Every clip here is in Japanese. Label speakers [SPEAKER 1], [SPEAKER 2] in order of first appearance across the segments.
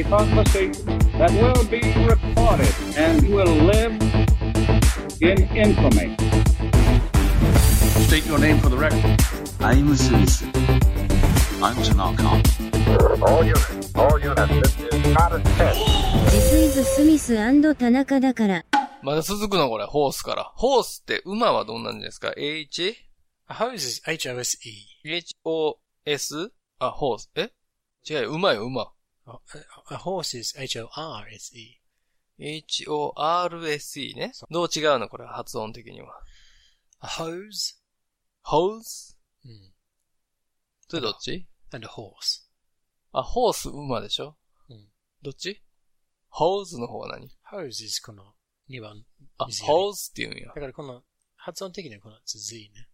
[SPEAKER 1] a conversation that will be recorded and will live in infamy.
[SPEAKER 2] State your name for the record.
[SPEAKER 3] I'm Smith. I'm Tanaka.
[SPEAKER 4] All units, all units, this is not a test.
[SPEAKER 5] This is スミス田中だから。
[SPEAKER 6] まだ続くのこれ、ホースから。ホースって馬はどんなんですか ?H?
[SPEAKER 7] Hose is H-O-S-E.
[SPEAKER 6] H-O-S? あ、ホース。え違うよ、馬よ、馬。
[SPEAKER 7] A, horse is H-O-R-S-E.
[SPEAKER 6] H-O-R-S-E ね。どう違うの？これ、発音的には。
[SPEAKER 7] A hose?
[SPEAKER 6] ホース
[SPEAKER 7] うん
[SPEAKER 6] それどっち
[SPEAKER 7] ？And a horse.
[SPEAKER 6] あ、ホース、馬でしょ？
[SPEAKER 7] うん
[SPEAKER 6] どっち？ホーズの方は何
[SPEAKER 7] ？Hose is この2番。
[SPEAKER 6] あ、
[SPEAKER 7] 水やり
[SPEAKER 6] ホーズって言うんや
[SPEAKER 7] だ。からこの発音的にはこの Z ね。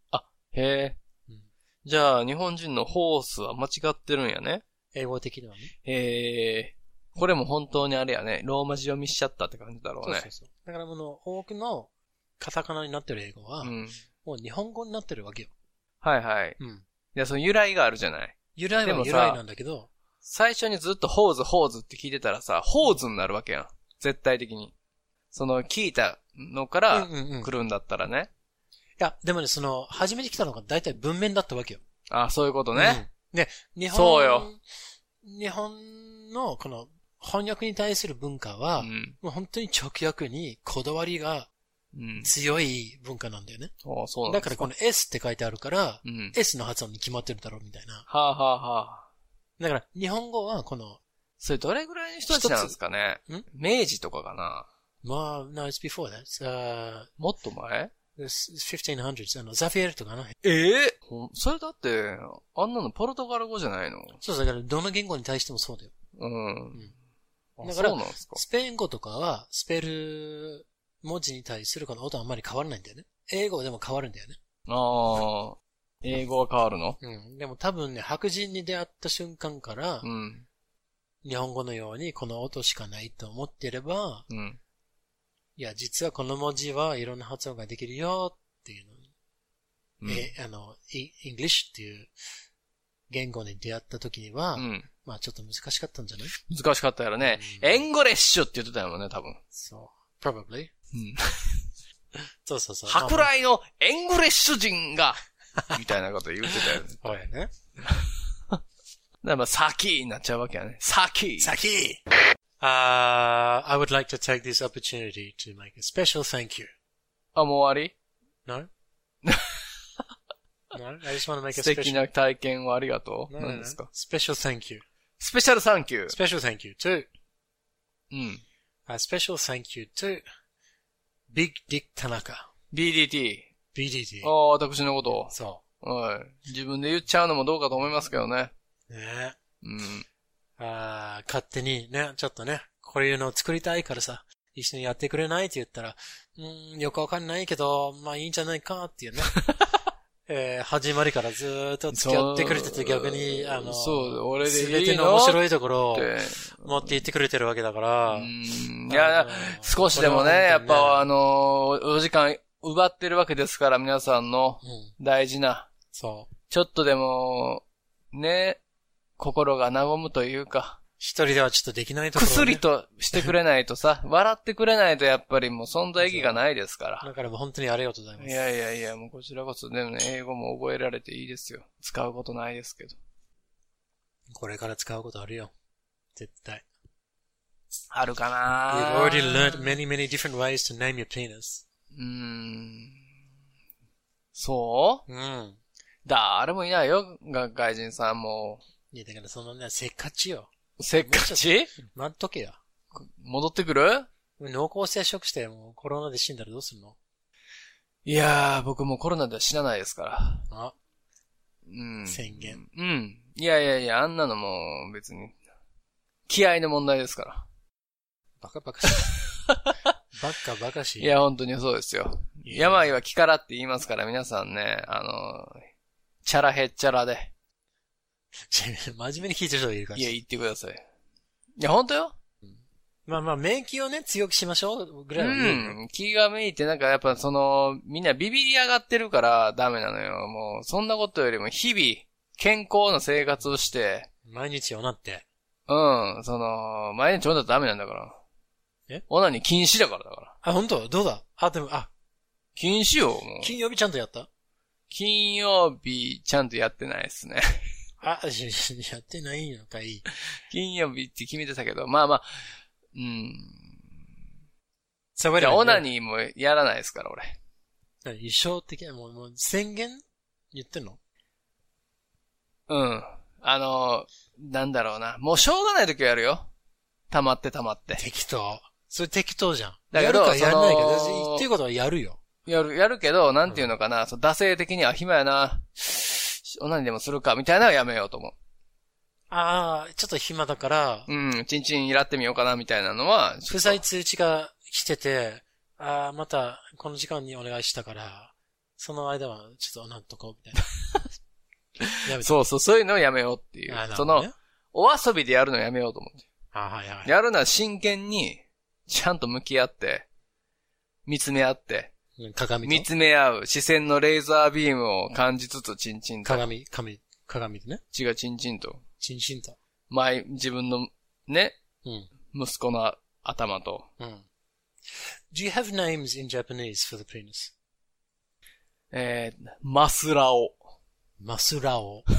[SPEAKER 6] へえ
[SPEAKER 7] うん。
[SPEAKER 6] じゃあ、日本人のホースは間違ってるんやね。
[SPEAKER 7] 英語的にはね。
[SPEAKER 6] へえ。これも本当にあれやね。ローマ字読みしちゃったって感じだろうね
[SPEAKER 7] そうそう。そう。だからこの多くのカタカナになってる英語は、
[SPEAKER 6] うん。
[SPEAKER 7] もう日本語になってるわけよ。
[SPEAKER 6] はいはい。
[SPEAKER 7] うん。
[SPEAKER 6] いや、その由来があるじゃない。
[SPEAKER 7] 由来
[SPEAKER 6] でもさ
[SPEAKER 7] は由来なんだけど、
[SPEAKER 6] 最初にずっとホーズ、ホーズって聞いてたらさ、ホーズになるわけやん。絶対的に。その聞いたのから
[SPEAKER 7] うんうんうん
[SPEAKER 6] 来るんだったらね。
[SPEAKER 7] いや、でもね、その、初めて来たのが大体文面だったわけよ。
[SPEAKER 6] あ、そういうことね。
[SPEAKER 7] うん。で、日本、
[SPEAKER 6] そうよ
[SPEAKER 7] 日本のこの翻訳に対する文化は、
[SPEAKER 6] うん。
[SPEAKER 7] もう本当に直訳にこだわりが
[SPEAKER 6] うん。
[SPEAKER 7] 強い文化なんだよね。
[SPEAKER 6] うなんですか。
[SPEAKER 7] だからこの S って書いてあるから、
[SPEAKER 6] うん。
[SPEAKER 7] S の発音に決まってるだろうみたいな。
[SPEAKER 6] はあ、はあはあ、
[SPEAKER 7] だから日本語はこの、
[SPEAKER 6] それどれぐらいの人たちなんですかね明治とかかな
[SPEAKER 7] まあ、no, it's before that. Uh,
[SPEAKER 6] もっと前？
[SPEAKER 7] 1500s. あの、ザフィエルとかな。
[SPEAKER 6] ええほんそれだって、あんなのポルトガル語じゃないの？
[SPEAKER 7] そうだからどの言語に対してもそうだよ。
[SPEAKER 6] うん。あ
[SPEAKER 7] だから
[SPEAKER 6] か？
[SPEAKER 7] スペイン語とかは、スペル文字に対するこの音はあんまり変わらないんだよね。英語でも変わるんだよね。
[SPEAKER 6] ああ、英語は変わるの？
[SPEAKER 7] うん。でも多分ね、白人に出会った瞬間から、
[SPEAKER 6] うん。
[SPEAKER 7] 日本語のようにこの音しかないと思ってれば、
[SPEAKER 6] うん。
[SPEAKER 7] いや、実はこの文字はいろんな発音ができるよっていうのに、
[SPEAKER 6] うん
[SPEAKER 7] え、あの、イイングリッシュっていう言語に出会った時には、
[SPEAKER 6] うん。
[SPEAKER 7] まあちょっと難しかったんじゃない？
[SPEAKER 6] 難しかったやろね。
[SPEAKER 7] うん
[SPEAKER 6] エンゴレッシュって言ってたよね、多分。
[SPEAKER 7] そう。probably.
[SPEAKER 6] うん。
[SPEAKER 7] そうそうそう。
[SPEAKER 6] 舶来のエンゴレッシュ人が、みたいなこと言ってたよね。
[SPEAKER 7] まあ。そうやね。
[SPEAKER 6] だからまあ、サキーになっちゃうわけやね。サキー。
[SPEAKER 7] 先 Uh, I would like to take this opportunity to make a special thank you.
[SPEAKER 6] あ、もう終わり
[SPEAKER 7] No? no? I just want to make a
[SPEAKER 6] 素敵
[SPEAKER 7] special...
[SPEAKER 6] な体験をありがとう。
[SPEAKER 7] No, no,
[SPEAKER 6] 何
[SPEAKER 7] no.
[SPEAKER 6] ですか
[SPEAKER 7] Special thank you.
[SPEAKER 6] スペシャルサンキュー。
[SPEAKER 7] Special thank you to...
[SPEAKER 6] うん。
[SPEAKER 7] A special thank you to Big Dick Tanaka.
[SPEAKER 6] BDT。
[SPEAKER 7] BDT.
[SPEAKER 6] ああ、私のことを。
[SPEAKER 7] そ
[SPEAKER 6] はい。自分で言っちゃうのもどうかと思いますけどね。
[SPEAKER 7] う。ね
[SPEAKER 6] うん。
[SPEAKER 7] あー勝手にね、ちょっとね、こういうのを作りたいからさ、一緒にやってくれないって言ったら、うーん、よくわかんないけど、まあいいんじゃないかっていうね。えー始まりからずーっと付き合ってくれてて逆に、あの、
[SPEAKER 6] そう俺で
[SPEAKER 7] 全ての面白いところを
[SPEAKER 6] で、
[SPEAKER 7] 持って言ってくれてるわけだから、
[SPEAKER 6] うん。い
[SPEAKER 7] あ
[SPEAKER 6] や
[SPEAKER 7] の、
[SPEAKER 6] 少しでもね、
[SPEAKER 7] これは
[SPEAKER 6] やっぱあのー、お時間奪ってるわけですから、皆さんの
[SPEAKER 7] うん、
[SPEAKER 6] 大事な、
[SPEAKER 7] そう。
[SPEAKER 6] ちょっとでも、ね、心が和むというか、
[SPEAKER 7] 一人ではちょっとできないところ、ね。
[SPEAKER 6] 薬としてくれないとさ、笑ってくれないとやっぱりもう存在意義がないですから。
[SPEAKER 7] だからもう本当にありがとうございます。
[SPEAKER 6] いやいやいや、もうこちらこそ、でもね、英語も覚えられていいですよ。使うことないですけど。
[SPEAKER 7] これから使うことあるよ。絶対。
[SPEAKER 6] あるかな
[SPEAKER 7] already learned many, many different ways to name your penis.
[SPEAKER 6] うーん。そう？
[SPEAKER 7] うん。
[SPEAKER 6] 誰もいないよ、が外人さんも。
[SPEAKER 7] いや、だからそのね、せっかちよ。
[SPEAKER 6] せっかち？
[SPEAKER 7] 待っとけよ。
[SPEAKER 6] 戻ってくる？
[SPEAKER 7] 濃厚接触してもうコロナで死んだらどうするの？
[SPEAKER 6] いやー、僕もうコロナでは死なないですから。
[SPEAKER 7] あ、
[SPEAKER 6] うん。
[SPEAKER 7] 宣言。
[SPEAKER 6] うん。いやいやいや、あんなのもう別に、気合の問題ですから。
[SPEAKER 7] バカバカしい。バカバカしい。
[SPEAKER 6] いや、本当にそうですよ。病は気からって言いますから、皆さんね、あの、チャラヘッチャラで。
[SPEAKER 7] 真面目に聞いてる人がいるから。
[SPEAKER 6] いや、言ってください。いや、本当よ？
[SPEAKER 7] まあまあ、免疫をね、強くしましょうぐらいう
[SPEAKER 6] ん。気がめいて、なんかやっぱその、みんなビビり上がってるからダメなのよ。もう、そんなことよりも日々、健康な生活をして、
[SPEAKER 7] 毎日をなって。
[SPEAKER 6] うん、その、毎日飲んだらダメなんだから。
[SPEAKER 7] え？
[SPEAKER 6] オナニー禁止だからだから。
[SPEAKER 7] あ、本当？どうだ？あ、でも、あ、
[SPEAKER 6] 禁止よ、もう。
[SPEAKER 7] 金曜日ちゃんとやった？
[SPEAKER 6] 金曜日、ちゃんとやってないですね。
[SPEAKER 7] あ、しやってないのかい。
[SPEAKER 6] 金曜日って決めてたけど、まあまあ、うん。
[SPEAKER 7] さわ
[SPEAKER 6] じゃあ、オナニーもやらないですから、俺。
[SPEAKER 7] 一生的な、もう、もう宣言言ってんの？
[SPEAKER 6] うん。あの、なんだろうな。もうしょうがない時はやるよ。溜まって溜まって。
[SPEAKER 7] 適当。それ適当じゃん。
[SPEAKER 6] だけど
[SPEAKER 7] やるかやらないか。
[SPEAKER 6] その
[SPEAKER 7] 私言ってることはやるよ。
[SPEAKER 6] やる、やるけど、なんていうのかな、そう、惰性的には暇やな。オナニーでもするか、みたいなのはやめようと思う
[SPEAKER 7] ああ、ちょっと暇だから、
[SPEAKER 6] う。ん、チンチンいらってみようかな、みたいなのは、
[SPEAKER 7] 不在通知が来てて、ああ、またこの時間にお願いしたから、その間はちょっとなんとか、みたいな。やめ。
[SPEAKER 6] そうそう、そういうのをやめようっていう。その、お遊びでやるのをやめようと思って。
[SPEAKER 7] はいはい。
[SPEAKER 6] やるなら真剣に、ちゃんと向き合って、見つめ合って、
[SPEAKER 7] 鏡と？
[SPEAKER 6] 見つめ合う視線のレーザービームを感じつつ、チンチンと。
[SPEAKER 7] 鏡、鏡、鏡でね？
[SPEAKER 6] 違う、チンチンと。
[SPEAKER 7] チンチンと。
[SPEAKER 6] 前、自分の、ね、
[SPEAKER 7] うん。
[SPEAKER 6] 息子の頭と。
[SPEAKER 7] うん。Do you have names in Japanese for the penis?
[SPEAKER 6] えー、マスラオ。
[SPEAKER 7] マスラオ。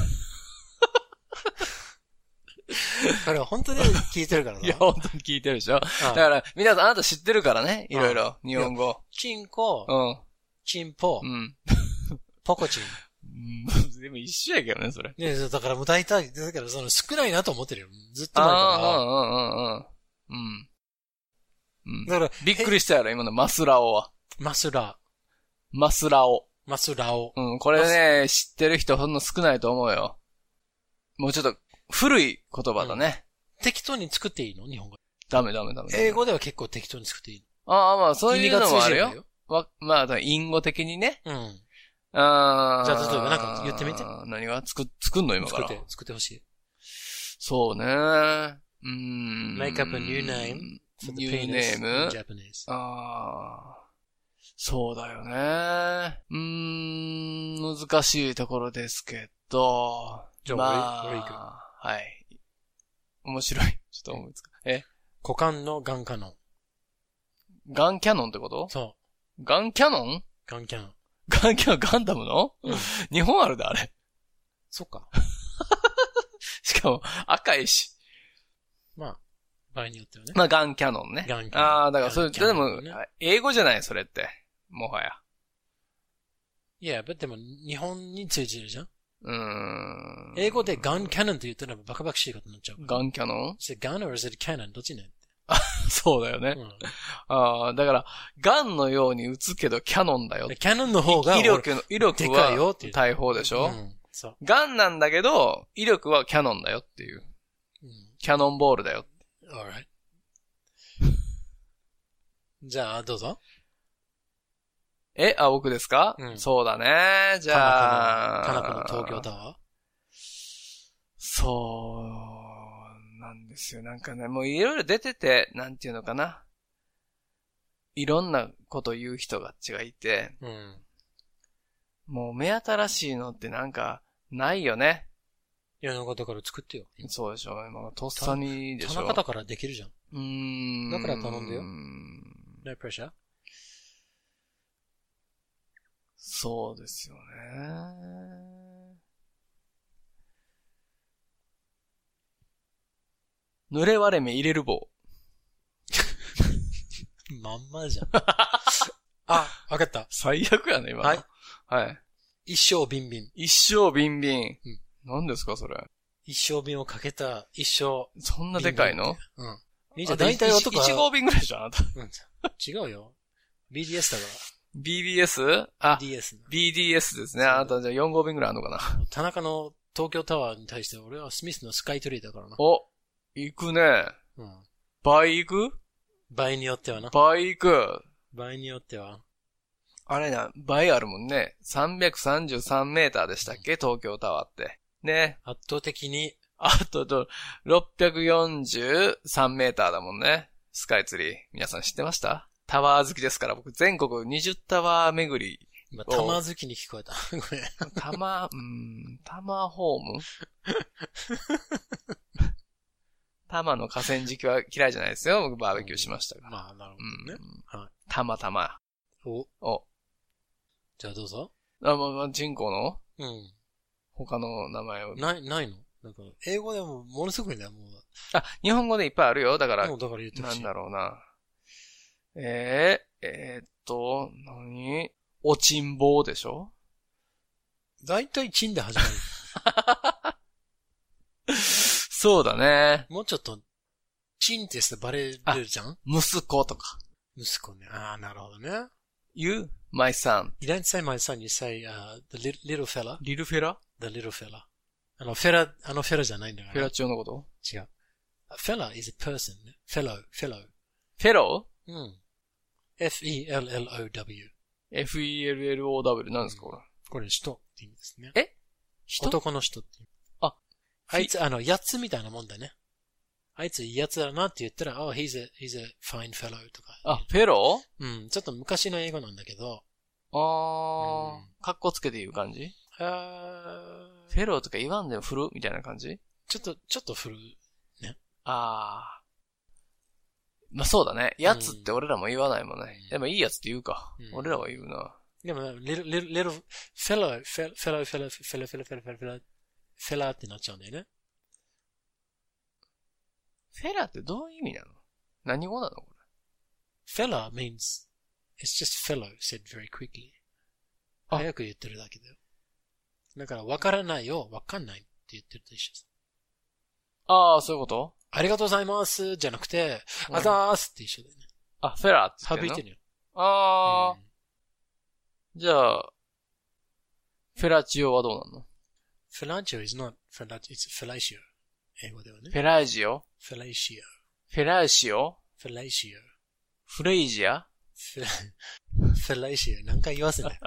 [SPEAKER 7] これ本当に聞いてるからな。
[SPEAKER 6] いや、本当に聞いてるでしょだ
[SPEAKER 7] あ
[SPEAKER 6] から、皆さん、あなた知ってるからね。いろいろ。日本語。
[SPEAKER 7] チンコ、
[SPEAKER 6] うん。
[SPEAKER 7] チンポ
[SPEAKER 6] う、ん。
[SPEAKER 7] ポコチン。
[SPEAKER 6] うん でも一緒やけどね、それ。
[SPEAKER 7] ねだからもう大体、だからその少ないなと思ってるよ。ずっと
[SPEAKER 6] あ
[SPEAKER 7] 前か
[SPEAKER 6] あ、うんうんうんうん。うん。
[SPEAKER 7] だから、
[SPEAKER 6] びっくりしたやろ、今のマスラオは。
[SPEAKER 7] マスラ、
[SPEAKER 6] マスラオ。
[SPEAKER 7] マスラオ。
[SPEAKER 6] うん、これね、知ってる人ほんの少ないと思うよ。もうちょっと、古い言葉だね。
[SPEAKER 7] 適当に作っていいの？日本語。
[SPEAKER 6] ダメダメダメ。
[SPEAKER 7] 英語では結構適当に作っていい
[SPEAKER 6] ああ、まあ、そういうのもあるよ。わ、まあ、だから隠語的にね。
[SPEAKER 7] うん。
[SPEAKER 6] ああ。
[SPEAKER 7] じゃあ例えばなんか言ってみて
[SPEAKER 6] 何が作、作んの今から？
[SPEAKER 7] 作って。、作ってほしい。
[SPEAKER 6] そうね。うーん。
[SPEAKER 7] Make up a new name for the
[SPEAKER 6] New
[SPEAKER 7] penis in? Japanese.
[SPEAKER 6] ああ。そうだよね。うーん、難しいところですけど。
[SPEAKER 7] じゃあ
[SPEAKER 6] ま
[SPEAKER 7] 俺俺行く
[SPEAKER 6] はい。面白い。ちょっと思いつか。え、
[SPEAKER 7] 股間のガンカノン。
[SPEAKER 6] ガンキャノンってこと？
[SPEAKER 7] そう。
[SPEAKER 6] ガンキャノン？
[SPEAKER 7] ガンキャノン。
[SPEAKER 6] ガンキャノン、ガンダムの、
[SPEAKER 7] うん
[SPEAKER 6] 日本あるだ、あれ。
[SPEAKER 7] そっか。
[SPEAKER 6] しかも、赤いし。
[SPEAKER 7] まあ、場合によってはね。
[SPEAKER 6] まあ、ガンキャノンね。
[SPEAKER 7] ガンキャノン
[SPEAKER 6] ああ、だからそれ、
[SPEAKER 7] ガンキャ
[SPEAKER 6] でも英語じゃない、それって。もはや。
[SPEAKER 7] いや、でも日本に通じるじゃん。
[SPEAKER 6] うーん。
[SPEAKER 7] 英語でガンキャノンって言ったらバカバカしいことになっちゃう。
[SPEAKER 6] ガンキャノン？
[SPEAKER 7] それガン or is it cannon? どっちね？
[SPEAKER 6] そうだよね。
[SPEAKER 7] うん
[SPEAKER 6] ああ、だから、ガンのように撃つけどキャノンだよ
[SPEAKER 7] で。キャノンの方が
[SPEAKER 6] 威力の、威力は大砲でしょ、
[SPEAKER 7] うん。そう。
[SPEAKER 6] ガンなんだけど、威力はキャノンだよっていう。
[SPEAKER 7] うん。
[SPEAKER 6] キャノンボールだよ。
[SPEAKER 7] alright. じゃあ、どうぞ。
[SPEAKER 6] え、あ、僕ですか、
[SPEAKER 7] うん
[SPEAKER 6] そうだね。じゃあ。
[SPEAKER 7] 田中の東京タワ
[SPEAKER 6] そう、なんですよ。なんかね、もういろいろ出てて、なんていうのかな。いろんなこと言う人ががいて、
[SPEAKER 7] ー。うん。
[SPEAKER 6] もう目新しいのってなんか、ないよね。
[SPEAKER 7] いや、なんかだから作ってよ。
[SPEAKER 6] そうでしょ。今、とっさにでしょ。
[SPEAKER 7] 田中だからできるじゃん。
[SPEAKER 6] うーん。
[SPEAKER 7] だから頼んでよ No pressure.
[SPEAKER 6] そうですよね。濡れ割れ目入れる棒。
[SPEAKER 7] まんまじゃん。あ、わかった。
[SPEAKER 6] 最悪やね、今の。
[SPEAKER 7] はい。
[SPEAKER 6] はい。
[SPEAKER 7] 一生ビンビン。
[SPEAKER 6] 一生ビンビン。
[SPEAKER 7] うん
[SPEAKER 6] 何ですか、それ。
[SPEAKER 7] 一生瓶をかけた一生。
[SPEAKER 6] そんなでかいの？
[SPEAKER 7] うん。いいじゃん。大体男は。
[SPEAKER 6] 一号瓶ぐらいでしょ、あなた。
[SPEAKER 7] うん違うよ。BDS だか
[SPEAKER 6] BBS? あ
[SPEAKER 7] ら。、DS な。
[SPEAKER 6] BDS ですね。あなたじゃあ4号瓶ぐらいあるのかな？
[SPEAKER 7] 田中の東京タワーに対して俺はスミスのスカイツリーだからな。
[SPEAKER 6] お、行くね。
[SPEAKER 7] うん。
[SPEAKER 6] 倍行く？
[SPEAKER 7] 場合によってはな。
[SPEAKER 6] 倍行く。
[SPEAKER 7] 場合によっては。
[SPEAKER 6] あれな、倍あるもんね。333メーターでしたっけ？東京タワーって。ね。
[SPEAKER 7] 圧倒的に、
[SPEAKER 6] あとと、643メーターだもんね。スカイツリー。皆さん知ってました？タワー好きですから、僕全国20タワー巡り。
[SPEAKER 7] 今、
[SPEAKER 6] お
[SPEAKER 7] 玉好きに聞こえた。ごめん。
[SPEAKER 6] タマ、うーん、タマホーム？玉の河川敷は嫌いじゃないですよ。僕バーベキューしましたが。
[SPEAKER 7] まあ、なるほ
[SPEAKER 6] うん
[SPEAKER 7] どね。はい。
[SPEAKER 6] たまたま。
[SPEAKER 7] お、
[SPEAKER 6] お。
[SPEAKER 7] じゃあどうぞ。
[SPEAKER 6] あ、まあ、まあ、人口の？
[SPEAKER 7] うん。
[SPEAKER 6] 他の名前を。
[SPEAKER 7] ない、ないの？なんか、英語でもものすごい？ね、も
[SPEAKER 6] あ、日本語でいっぱいあるよ。だから
[SPEAKER 7] う。も、うだから言ってほしい。
[SPEAKER 6] なんだろうな。えー、えーっと、何？おちんぼうでしょ？
[SPEAKER 7] だいたいチンで始まる。
[SPEAKER 6] そうだね。
[SPEAKER 7] もうちょっと、チンってしてバレるじゃん？
[SPEAKER 6] 息子とか。
[SPEAKER 7] 息子ね。ああ、なるほどね。
[SPEAKER 6] You, my son.
[SPEAKER 7] You don't say my son, you say, uh, the little, little fella,
[SPEAKER 6] リルフェラ
[SPEAKER 7] ？The little fella. あの、フェラ、あのフェラじゃないんだから。
[SPEAKER 6] フェラチオのこと？
[SPEAKER 7] 違う。fella is a person ね。fellow, fellow.
[SPEAKER 6] フェロ
[SPEAKER 7] うん。F-e-l-l-o-w.
[SPEAKER 6] ?F-E-L-L-O-W 何ですかこれ。
[SPEAKER 7] これ人って意味ですね。
[SPEAKER 6] え？人？
[SPEAKER 7] 男の人っていう。
[SPEAKER 6] あ、
[SPEAKER 7] あいつ、あの、やつみたいなもんだね。あいついいやつだなって言ったら、oh, he's a, he's a fine fellow とか。
[SPEAKER 6] あ、フェロ
[SPEAKER 7] うん、ちょっと昔の英語なんだけど、
[SPEAKER 6] あー、
[SPEAKER 7] うん
[SPEAKER 6] かっこつけて言う感じ？
[SPEAKER 7] あー
[SPEAKER 6] フェローとか言わんでも振るみたいな感じ？
[SPEAKER 7] ちょっと、ちょっと古い。
[SPEAKER 6] あー。まあそうだね。やつって俺らも言わないもんね。
[SPEAKER 7] うん
[SPEAKER 6] でもいいやつって言うか。
[SPEAKER 7] うん
[SPEAKER 6] 俺らは言うな。
[SPEAKER 7] でも、little, little, little fellow, fellow, fellow, fellow, fellow, fellow, fellow, fellow, fellow, fellow ってなっちゃうんだよね。
[SPEAKER 6] フェラってどういう意味なの？何語なのこ
[SPEAKER 7] fellow means, it's just fellow said very quickly.
[SPEAKER 6] あ
[SPEAKER 7] 早く言ってるだけだよ。だから、わからないよ、わかんないって言ってると一緒です。
[SPEAKER 6] れ。あー、そういうこと？
[SPEAKER 7] ありがとうございますじゃなくて、
[SPEAKER 6] うん
[SPEAKER 7] あざーすって一緒だよね。
[SPEAKER 6] あ、フェラって言ってん
[SPEAKER 7] いてるよ。
[SPEAKER 6] あー、
[SPEAKER 7] うん
[SPEAKER 6] じゃあ、フェラチオはどうなの？
[SPEAKER 7] フェラチオ is not フェラチオ、it's フェラシオ。英語ではね。
[SPEAKER 6] フェラジオ？
[SPEAKER 7] フェラシオ。
[SPEAKER 6] フェラシオ？
[SPEAKER 7] フェラシオ。
[SPEAKER 6] フレイジア？
[SPEAKER 7] フェラ、フェラシオ。何回言わせない？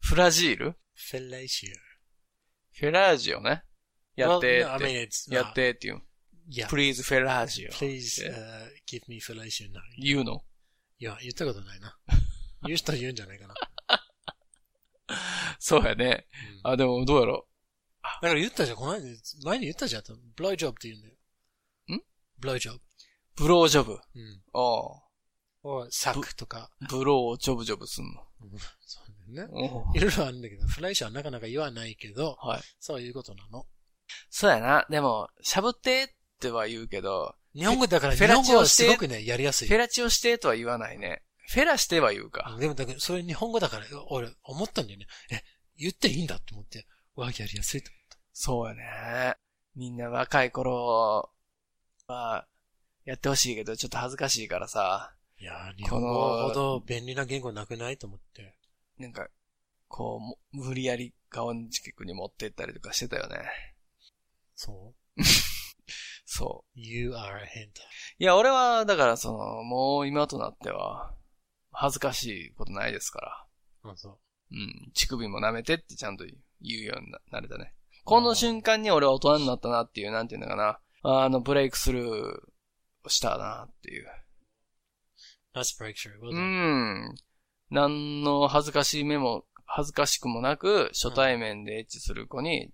[SPEAKER 6] フラジール？
[SPEAKER 7] フェラシオ。
[SPEAKER 6] フェラージオね。やってっ
[SPEAKER 7] Well, I
[SPEAKER 6] て。
[SPEAKER 7] mean, it's,
[SPEAKER 6] やってっていう。
[SPEAKER 7] Yeah.
[SPEAKER 6] please フェラージオ。
[SPEAKER 7] Please, uh, give me fellatio now.
[SPEAKER 6] 言うの
[SPEAKER 7] いや、言ったことないな。言う人は言うんじゃないかな。
[SPEAKER 6] そうやね。
[SPEAKER 7] うん
[SPEAKER 6] あ、でもどうやろ
[SPEAKER 7] だから言ったじゃん、この間、前に言ったじゃん。ブロージョブって言うんだよ。
[SPEAKER 6] ん？
[SPEAKER 7] ブロージョブ。
[SPEAKER 6] う。ブロージョブ。
[SPEAKER 7] うん。
[SPEAKER 6] ああ。
[SPEAKER 7] をサクとか。
[SPEAKER 6] ブローをジョブジョブすんの。
[SPEAKER 7] うんそうだよね。
[SPEAKER 6] お
[SPEAKER 7] いろいろあるんだけど、フライショはなかなか言わないけど、
[SPEAKER 6] はい。
[SPEAKER 7] そういうことなの。
[SPEAKER 6] そうやな。でも、しゃぶってっては言うけど、
[SPEAKER 7] 日本語だから、
[SPEAKER 6] フェラ
[SPEAKER 7] 日本語は
[SPEAKER 6] チオして
[SPEAKER 7] すごくね、やりやすい
[SPEAKER 6] フェ。ラチオしてとは言わないね。フェラしては言うか。
[SPEAKER 7] でも、だから、それ日本語だから、俺、思ったんだよね。え、言っていいんだって思って、わ、やりやすいと
[SPEAKER 6] そうやね。みんな若い頃は、やってほしいけど、ちょっと恥ずかしいからさ、
[SPEAKER 7] いやー、日本語ほど便利な言語なくないと思って。
[SPEAKER 6] なんか、こうも、無理やり顔に近くに持ってったりとかしてたよね。
[SPEAKER 7] そう
[SPEAKER 6] そ
[SPEAKER 7] ?You are a hentai.
[SPEAKER 6] う。いや、俺は、だからその、もう今となっては、恥ずかしいことないですから。
[SPEAKER 7] あ、そう。
[SPEAKER 6] うん。乳首も舐めてってちゃんと言うようにななれたね。この瞬間に俺は大人になったなっていう、なんていうのかな。あの、ブレイクスルーをしたなっていう。
[SPEAKER 7] Nice breakthrough.
[SPEAKER 6] う.ん。何の恥ずかしい目も、恥ずかしくもなく、初対面でエッチする子に、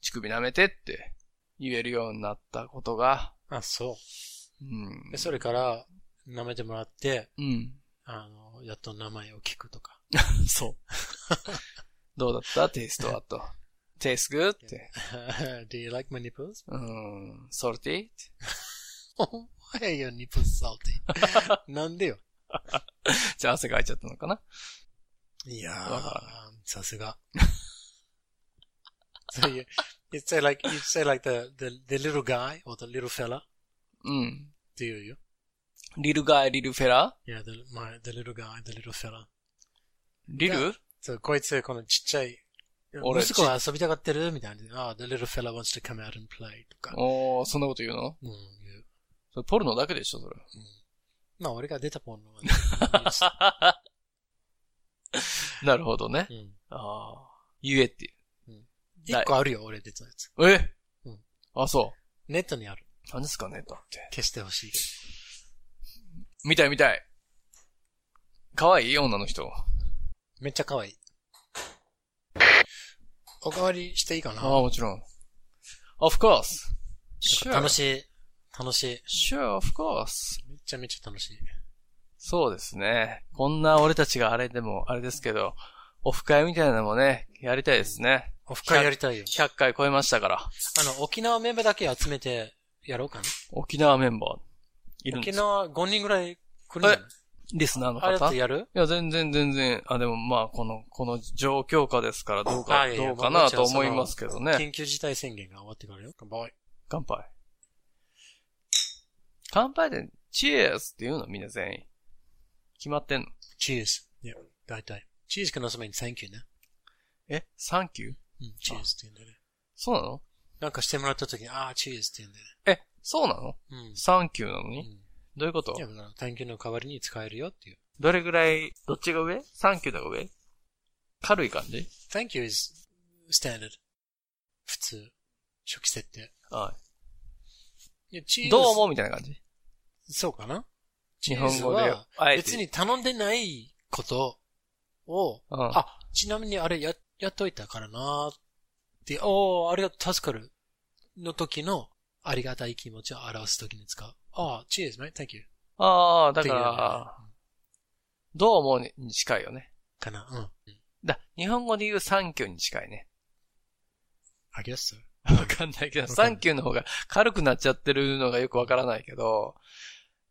[SPEAKER 6] 乳首舐めてって言えるようになったことが、
[SPEAKER 7] あ、そう。
[SPEAKER 6] うん
[SPEAKER 7] で、。それから、舐めてもらって、
[SPEAKER 6] うん。
[SPEAKER 7] あの、やっと名前を聞くとか。
[SPEAKER 6] そう。どうだった？テイストはと。テイスグって。
[SPEAKER 7] Do you like my nipples?
[SPEAKER 6] うん。ソルティ
[SPEAKER 7] Why are your nipples salty? なんでよ。
[SPEAKER 6] じゃあ汗かいちゃったのかな？い
[SPEAKER 7] やー、さすが。So you, you'd say like, you'd say like the, the, the little guy or the little fella
[SPEAKER 6] うん。
[SPEAKER 7] っていうよ。
[SPEAKER 6] リルガイ、リルフェラ
[SPEAKER 7] Yeah, the, my, the little guy, the little fella.
[SPEAKER 6] リル
[SPEAKER 7] そう、こいつ、このちっちゃい、
[SPEAKER 6] 俺
[SPEAKER 7] 息子が遊びたがってるみたいな。あ、the little fella wants to come out and play とか。
[SPEAKER 6] おー、そんなこと言うの
[SPEAKER 7] うん、言う
[SPEAKER 6] それポルノだけでしょ、それ。
[SPEAKER 7] まあ、俺が出たものはね。
[SPEAKER 6] なるほどね
[SPEAKER 7] う。ん。
[SPEAKER 6] ああ。言えって
[SPEAKER 7] 一個あるよ、俺出たやつ。
[SPEAKER 6] え？
[SPEAKER 7] うん
[SPEAKER 6] あ、そ
[SPEAKER 7] ネットにある。
[SPEAKER 6] う。何ですかねだって？
[SPEAKER 7] 消してほしいけど。
[SPEAKER 6] 見たい見たい。可愛い？女の人。
[SPEAKER 7] めっちゃ可愛い。おかわりしていいかな？
[SPEAKER 6] ああ、もちろん。of course. Sure.
[SPEAKER 7] 楽しい。楽しい。
[SPEAKER 6] Sure, of course.
[SPEAKER 7] めちゃめちゃ楽しい。
[SPEAKER 6] そうですね。こんな俺たちがあれでも、あれですけど、オフ会みたいなのもね、やりたいですね。
[SPEAKER 7] オフ会やりたいよ。
[SPEAKER 6] 100回超えましたから。
[SPEAKER 7] あの、沖縄メンバーだけ集めてやろうかな。
[SPEAKER 6] 沖縄メンバー、いるんで
[SPEAKER 7] 沖縄5人ぐらい来るんじゃない？
[SPEAKER 6] リスナーの
[SPEAKER 7] あれだっ
[SPEAKER 6] 方い
[SPEAKER 7] てやる？
[SPEAKER 6] や、全然全然、あ、でもまあ、この、この状況下ですから、どうか、
[SPEAKER 7] あいやいや
[SPEAKER 6] どうかなと思いますけどね。
[SPEAKER 7] 緊急事態宣言が終わってからよ。乾杯。
[SPEAKER 6] 乾杯。乾杯で、チエースって言うの？みんな全員。決まってんの？
[SPEAKER 7] チーズ。いや、大体。チーズかのそばに Thank you ね。
[SPEAKER 6] えサンキュー
[SPEAKER 7] うん、チーズって言うんだよね。
[SPEAKER 6] そうなの？
[SPEAKER 7] なんかしてもらった時に、あー、チーズって言うんだよ
[SPEAKER 6] え、そうなの？
[SPEAKER 7] ね。うん。
[SPEAKER 6] サンキューなのに、
[SPEAKER 7] うん
[SPEAKER 6] どういうこと？
[SPEAKER 7] いや、Thank you の代わりに使えるよっていう。
[SPEAKER 6] どれぐらい、どっちが上？サンキューだが上？軽い感じ
[SPEAKER 7] ？Thank you is standard. 普通。初期設定。
[SPEAKER 6] はい
[SPEAKER 7] や、チーズ。
[SPEAKER 6] い。どう思う？みたいな感じ？
[SPEAKER 7] そうかな？
[SPEAKER 6] 日本語で
[SPEAKER 7] 別に頼んでないことを、
[SPEAKER 6] うん。
[SPEAKER 7] あ、ちなみにあれや、やっといたからなーって、おー、ありがとう、助かる。の時の、ありがたい気持ちを表す時に使う。あー、チーズ、mate, thank you.
[SPEAKER 6] ああ、だから、どう思うに近いよね。
[SPEAKER 7] かな、うん。
[SPEAKER 6] だ、日本語で言うサンキューに近いね。
[SPEAKER 7] I guess so.
[SPEAKER 6] わかんないけど、サンキューの方が軽くなっちゃってるのがよくわからないけど、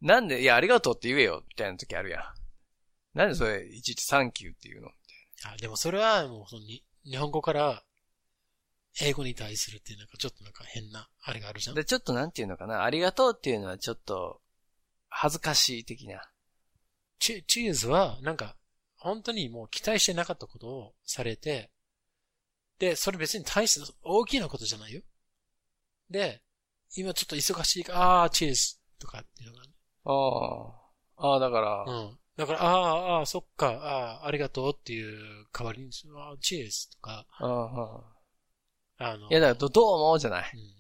[SPEAKER 6] なんで、いや、ありがとうって言えよ、みたいな時あるやん。なんでそれ、いちいちサンキューって言うの？
[SPEAKER 7] あ、でもそれはもうそのに、日本語から、英語に対するっていうなんかちょっとなんか変な、あれがあるじゃん。
[SPEAKER 6] で、ちょっとなんていうのかな、ありがとうっていうのはちょっと、恥ずかしい的な。
[SPEAKER 7] チチーズは、なんか、本当にもう期待してなかったことをされて、で、それ別に大した大きなことじゃないよ。で、今ちょっと忙しいから、あー、チーズとかっていうのがね。
[SPEAKER 6] ああ。ああ、だから、
[SPEAKER 7] うん。だから、あー、あー、そっか、あー、ありがとうっていう代わりに、あー、チーズとか、
[SPEAKER 6] ああ
[SPEAKER 7] あの、
[SPEAKER 6] いや、だからど、どう思うじゃない？
[SPEAKER 7] うん。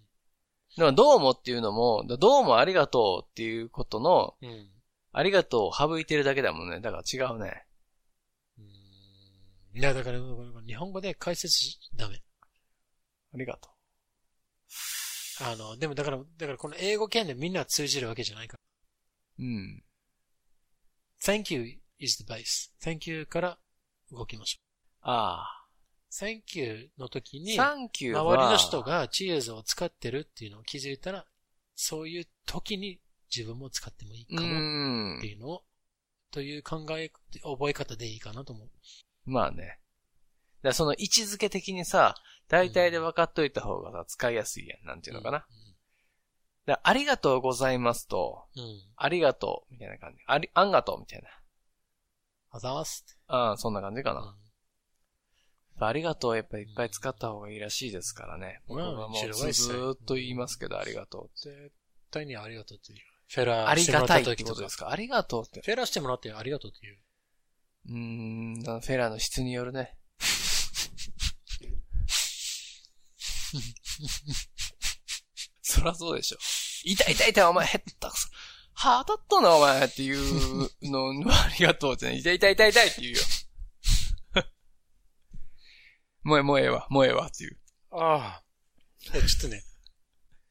[SPEAKER 6] でも、どうもっていうのも、どうもありがとうっていうことの、
[SPEAKER 7] うん。
[SPEAKER 6] ありがとうを省いてるだけだもんね。だから違うね。
[SPEAKER 7] うんいや、だから、日本語で解説し、ダメ。
[SPEAKER 6] ありがと
[SPEAKER 7] あの、でもだから、だからこの英語圏でみんな通じるわけじゃないから。
[SPEAKER 6] う。うん。
[SPEAKER 7] Thank you is the base. Thank you から動きましょ
[SPEAKER 6] あ
[SPEAKER 7] う。Thank you の時
[SPEAKER 6] あ。
[SPEAKER 7] に、周りの人がチーズを使ってるっていうのを気づいたら、そういう時に自分も使ってもいいうかも
[SPEAKER 6] ん
[SPEAKER 7] って。いうのを、という考え、覚え方でいいかなと思う。
[SPEAKER 6] まあね。だその位置づけ的にさ、大体で分かっといた方がさ、使いやすいやん。なんていうのかな。だからありがとうございますと、
[SPEAKER 7] うん。うん。
[SPEAKER 6] ありがとう、みたいな感じ。あり、あんがとう、みたいな。
[SPEAKER 7] あざーすって。
[SPEAKER 6] ああ、そんな感じかな。
[SPEAKER 7] うん
[SPEAKER 6] ありがとうやっぱりいっぱい使った方がいいらしいですからね。
[SPEAKER 7] うん
[SPEAKER 6] 僕はもうずーっと言いますけど、ありがとうって。
[SPEAKER 7] 絶対にありがとうっていう。フェラ
[SPEAKER 6] あり
[SPEAKER 7] ーしてもらった
[SPEAKER 6] がたいって
[SPEAKER 7] 時とか
[SPEAKER 6] ことですか？ありがとうって。
[SPEAKER 7] フェラーしてもらってありがとうっていう。
[SPEAKER 6] うーん、フェラーの質によるね。そらそうでしょ。痛い痛い痛い、お前、へったくそ。歯当たったな、お前っていうののありがとうってね。痛い痛い痛い痛いって言うよ。もうええ、もうええわ、もうええわっていう。
[SPEAKER 7] ああ。ちょっとね、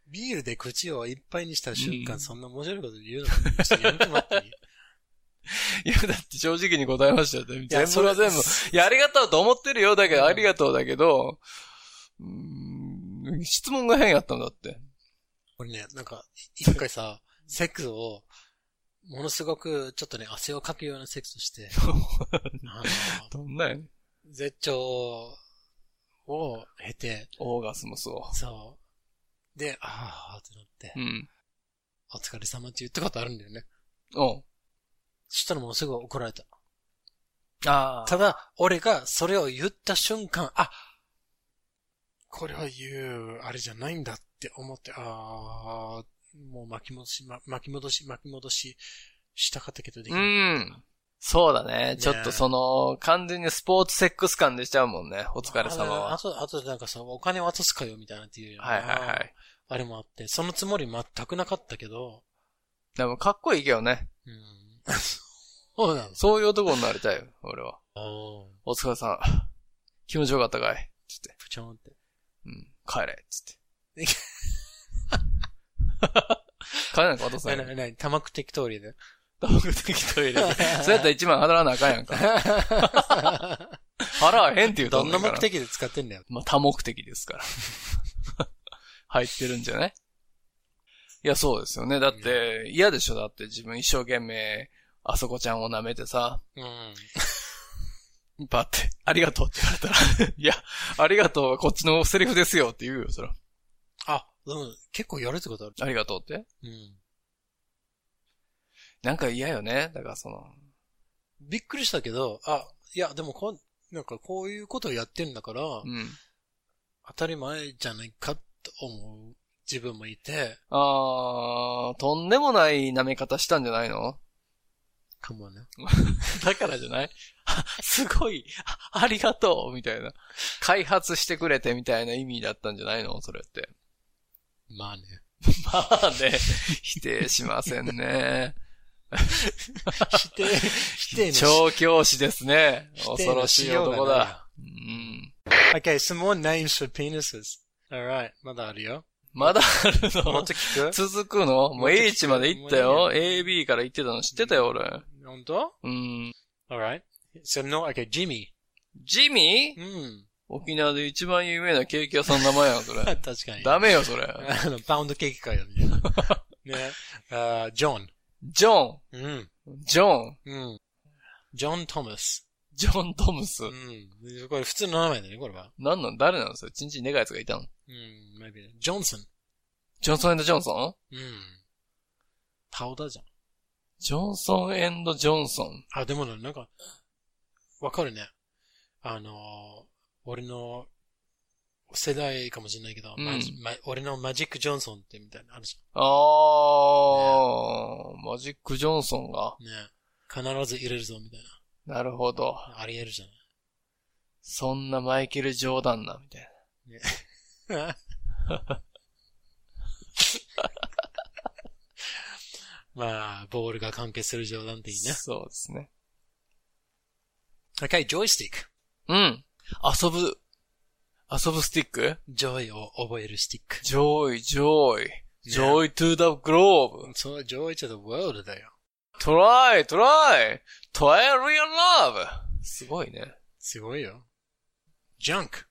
[SPEAKER 7] ビールで口をいっぱいにした瞬間、
[SPEAKER 6] うん
[SPEAKER 7] そんな面白いこと言うのかちょっとやめてもらっていい？
[SPEAKER 6] いや、だって正直に答えましたよ。全部
[SPEAKER 7] やそれ
[SPEAKER 6] が全部。いや、ありがとうと思ってるよ。だけど、ありがとうだけど、うーん、質問が変やったんだって。
[SPEAKER 7] 俺ね、なんか、一回さ、セックスを、ものすごく、ちょっとね、汗をかくようなセックスをして、あ
[SPEAKER 6] どんなんや
[SPEAKER 7] 絶頂を経て、
[SPEAKER 6] オーガスモスを。
[SPEAKER 7] そう。で、ああ、ってなって
[SPEAKER 6] う、ん。
[SPEAKER 7] お疲れ様って言ったことあるんだよね。
[SPEAKER 6] おう
[SPEAKER 7] そしたらもうすぐ怒られた。
[SPEAKER 6] ああ。
[SPEAKER 7] ただ、俺がそれを言った瞬間、あ、これは言う、あれじゃないんだって思って、ああ、もう巻き戻し、ま巻き戻し、巻き戻し、したかったけどでき
[SPEAKER 6] う
[SPEAKER 7] ない。
[SPEAKER 6] ん。そうだね。
[SPEAKER 7] ね
[SPEAKER 6] ちょっとその、完全にスポーツセックス感でしちゃうもんね。お疲れ様
[SPEAKER 7] あ
[SPEAKER 6] は。
[SPEAKER 7] あと、あとなんかさ、お金渡すかよみたいなっていう。
[SPEAKER 6] はいはいはい。
[SPEAKER 7] あれもあって、そのつもり全くなかったけど、
[SPEAKER 6] でもかっこいいけどね。
[SPEAKER 7] うん。そうなの
[SPEAKER 6] そういう男になりたいよ、俺は。
[SPEAKER 7] お
[SPEAKER 6] 疲れさん。気持ちよかったかいつって。
[SPEAKER 7] プチョンって。
[SPEAKER 6] うん。帰れ。つって。金なんか渡さ
[SPEAKER 7] な、
[SPEAKER 6] ない。
[SPEAKER 7] な、な、多目的通りで？
[SPEAKER 6] 多目的トイレで。そうやったら1万払わなあかんやんか。払わへんって言うと
[SPEAKER 7] どんな目
[SPEAKER 6] 的
[SPEAKER 7] 的で使ってんだよ。
[SPEAKER 6] まあ、多目的ですから。入ってるんじゃない？いや、そうですよね。だって、嫌でしょ？だって自分一生懸命、あそこちゃんを舐めてさ、
[SPEAKER 7] うん。
[SPEAKER 6] パって、ありがとうって言われたら、いや、ありがとうはこっちのセリフですよって言うよ、そら。
[SPEAKER 7] あ、でも結構やるってことある。
[SPEAKER 6] ありがとうって？
[SPEAKER 7] うん。
[SPEAKER 6] なんか嫌よね。だからその、
[SPEAKER 7] びっくりしたけど、あ、いや、でもこん、なんかこういうことをやってんだから、
[SPEAKER 6] うん。
[SPEAKER 7] 当たり前じゃないかと思う自分もいて、
[SPEAKER 6] あー、とんでもない舐め方したんじゃないの？
[SPEAKER 7] かもね。
[SPEAKER 6] だからじゃない？すごい、あありがとうみたいな。開発してくれてみたいな意味だったんじゃないの？それって。
[SPEAKER 7] まあね。
[SPEAKER 6] まあね、否定しませんね。
[SPEAKER 7] 否定、否定の
[SPEAKER 6] 調教師ですね。恐ろしい男
[SPEAKER 7] がない
[SPEAKER 6] だ。うん。
[SPEAKER 7] Okay, some more names for penises. Alright, まだあるよ。
[SPEAKER 6] まだあるの？
[SPEAKER 7] もっと聞く？
[SPEAKER 6] 続くの？もう H まで行ったよ。AB から行ってたの知ってたよ、俺。
[SPEAKER 7] 本当？
[SPEAKER 6] うん。
[SPEAKER 7] ?Alright. So no, okay, Jimmy.
[SPEAKER 6] ジミー
[SPEAKER 7] うん。
[SPEAKER 6] 沖縄で一番有名なケーキ屋さんの名前やん、それ。
[SPEAKER 7] 確かに。
[SPEAKER 6] ダメよ、それ。
[SPEAKER 7] あの、パウンドケーキかよ、みたいな。ね。あジョン。
[SPEAKER 6] ジョ
[SPEAKER 7] うん。
[SPEAKER 6] ン。ジョン。
[SPEAKER 7] うん。ジョン・トマス。
[SPEAKER 6] ジョン・トムス
[SPEAKER 7] う。ん。これ普通の名前だね、これは。
[SPEAKER 6] なんなん？誰なのそれ？ちんちんでかいやつがいたの？
[SPEAKER 7] うん、maybe. ジョンソン。
[SPEAKER 6] ジョンソンジョンソン
[SPEAKER 7] うん。パウダーじゃん。
[SPEAKER 6] ジョンソンジョンソン。
[SPEAKER 7] あ、でもね、なんか、わかるね。あの、俺の世代かもしれないけど、
[SPEAKER 6] うん
[SPEAKER 7] マジま俺のマジック・ジョンソンってみたいなのあるじ
[SPEAKER 6] あー、マジック・ジョンソンが？
[SPEAKER 7] ゃん。ね。必ず入れるぞ、みたい
[SPEAKER 6] なるほど。
[SPEAKER 7] な。あり得るじゃ
[SPEAKER 6] そんなマイケル・ジョーダンな、みたい
[SPEAKER 7] ない。まあ、ボールが関係する冗談っていい
[SPEAKER 6] な。
[SPEAKER 7] ね。
[SPEAKER 6] そうですね。
[SPEAKER 7] Okay, ジョイスティック。
[SPEAKER 6] うん。遊ぶ、遊ぶスティック？
[SPEAKER 7] ジョイを覚えるスティック。
[SPEAKER 6] ジョイ、ジョイ。 Joy to the globe.
[SPEAKER 7] そう、 Joy to the world だよ。
[SPEAKER 6] try, try. try real love. すごいね。
[SPEAKER 7] すごいよ。ジャンク。